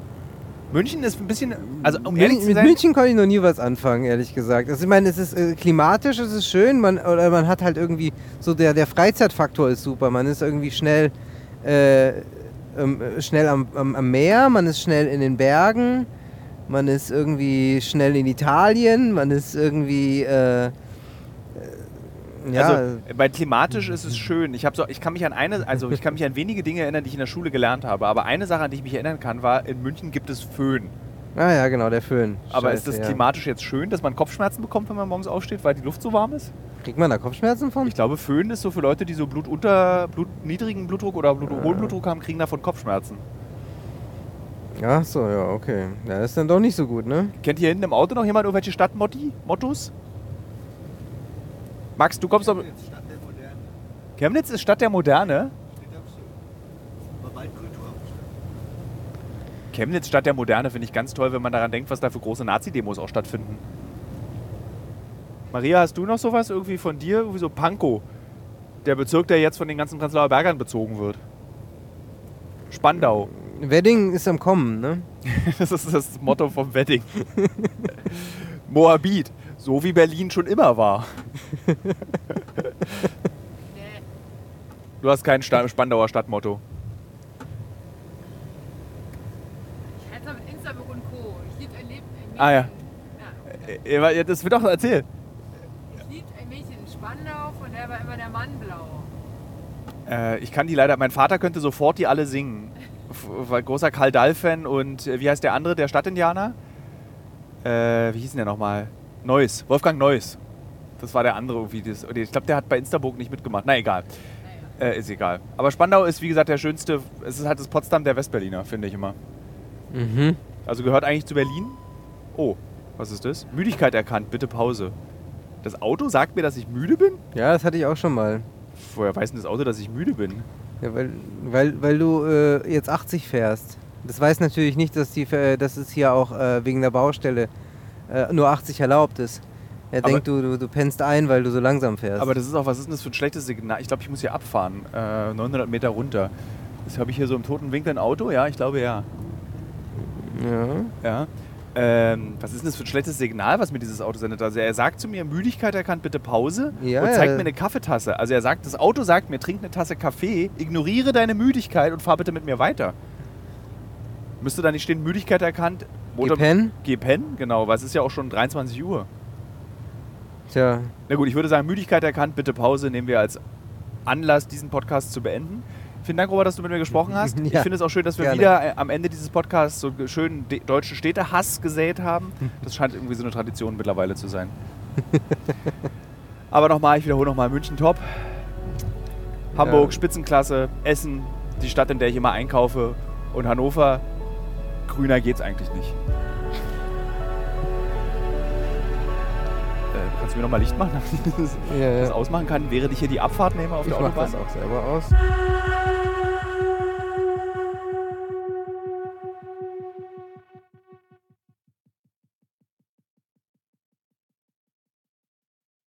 München ist ein bisschen. Also, um ehrlich zu mit sein. München konnte ich noch nie was anfangen, ehrlich gesagt. Also ich meine, es ist äh, klimatisch, es ist schön, man, oder man hat halt irgendwie so der, der Freizeitfaktor ist super. Man ist irgendwie schnell, äh, ähm, äh, schnell am, am, am Meer, man ist schnell in den Bergen, man ist irgendwie schnell in Italien, man ist irgendwie äh, ja, Also, bei klimatisch ist es schön. Ich, so, ich kann mich an eine, also ich kann mich an wenige Dinge erinnern, die ich in der Schule gelernt habe. Aber eine Sache, an die ich mich erinnern kann, war, in München gibt es Föhn. ah ja, genau, der Föhn. Aber Scheiße, ist das ja. klimatisch jetzt schön, dass man Kopfschmerzen bekommt, wenn man morgens aufsteht, weil die Luft so warm ist? Kriegt man da Kopfschmerzen von? Ich glaube, Föhn ist so für Leute, die so Blut unter, Blut, niedrigen Blutdruck oder Blut, hohen Blutdruck haben, kriegen davon Kopfschmerzen. Ach so, ja, okay. Ja, das ist dann doch nicht so gut, ne? Kennt hier hinten im Auto noch jemand irgendwelche Stadtmottos? Max, du kommst doch. Chemnitz ist Stadt der Moderne. Chemnitz Stadt der Moderne finde ich ganz toll, wenn man daran denkt, was da für große Nazi-Demos auch stattfinden. Maria, hast du noch sowas irgendwie von dir? Irgendwie so Pankow. Der Bezirk, der jetzt von den ganzen Prenzlauer Bergern bezogen wird. Spandau. Wedding ist am Kommen, ne? Das ist das Motto vom Wedding. Moabit. So wie Berlin schon immer war. Du hast kein Sta Spandauer Stadtmotto. Ich halte mit Instagram und Co. Ich liebe ein Leben. Ah, ja. Mädchen- Äh, Das wird doch erzählt. Ich liebe ein Mädchen in Spandau, von der war immer der Mann blau. Äh, ich kann die leider. Mein Vater könnte sofort die alle singen. War großer Karl Dahl-Fan und äh, wie heißt der andere, der Stadtindianer? Äh, wie hieß denn der nochmal? Neuss. Wolfgang Neuss. Das war der andere irgendwie. Das, ich glaube, der hat bei Instaburg nicht mitgemacht. Na egal. Äh, ist egal. Aber Spandau ist, wie gesagt, der schönste. Es ist halt das Potsdam der Westberliner, finde ich immer. Mhm. Also gehört eigentlich zu Berlin. Oh, was ist das? Müdigkeit erkannt, bitte Pause. Das Auto sagt mir, dass ich müde bin? Ja, das hatte ich auch schon mal. Woher weiß denn das Auto, dass ich müde bin? Ja, weil, weil, weil du äh, jetzt 80 fährst. Das weiß natürlich nicht, dass, die, äh, dass es hier auch äh, wegen der Baustelle äh, nur 80 erlaubt ist. Er Aber- denkt, du, du, du pennst ein, weil du so langsam fährst. Aber das ist auch, was ist denn das für ein schlechtes Signal? Ich glaube, ich muss hier abfahren. Äh, 900 Meter runter. Das habe ich hier so im toten Winkel ein Auto? Ja, ich glaube ja. ja. ja. Ähm, was ist denn das für ein schlechtes Signal, was mir dieses Auto sendet? Also er sagt zu mir, Müdigkeit erkannt, bitte Pause Ja, und zeigt ja. mir eine Kaffeetasse. Also er sagt, das Auto sagt mir, trink eine Tasse Kaffee, ignoriere deine Müdigkeit und fahr bitte mit mir weiter. Müsste da nicht stehen, Müdigkeit erkannt? Gepenn? Geh pennen, genau, weil es ist ja auch schon 23 Uhr. Tja, Na gut, ich würde sagen, Müdigkeit erkannt, bitte Pause nehmen wir als Anlass, diesen Podcast zu beenden. Vielen Dank, Robert, dass du mit mir gesprochen hast. Ich Ja, finde es auch schön, dass wir gerne. wieder äh, am Ende dieses Podcasts so schönen de- deutschen Städtehass gesät haben. Das scheint irgendwie so eine Tradition mittlerweile zu sein. Aber nochmal, ich wiederhole nochmal, München top. Hamburg, Ja. Spitzenklasse, Essen, die Stadt, in der ich immer einkaufe. Und Hannover, grüner geht's eigentlich nicht. Äh, kannst du mir nochmal Licht machen, damit ich das, ja, das ja. ausmachen kann, während ich hier die Abfahrt nehme auf ich der mach Autobahn? das auch selber aus.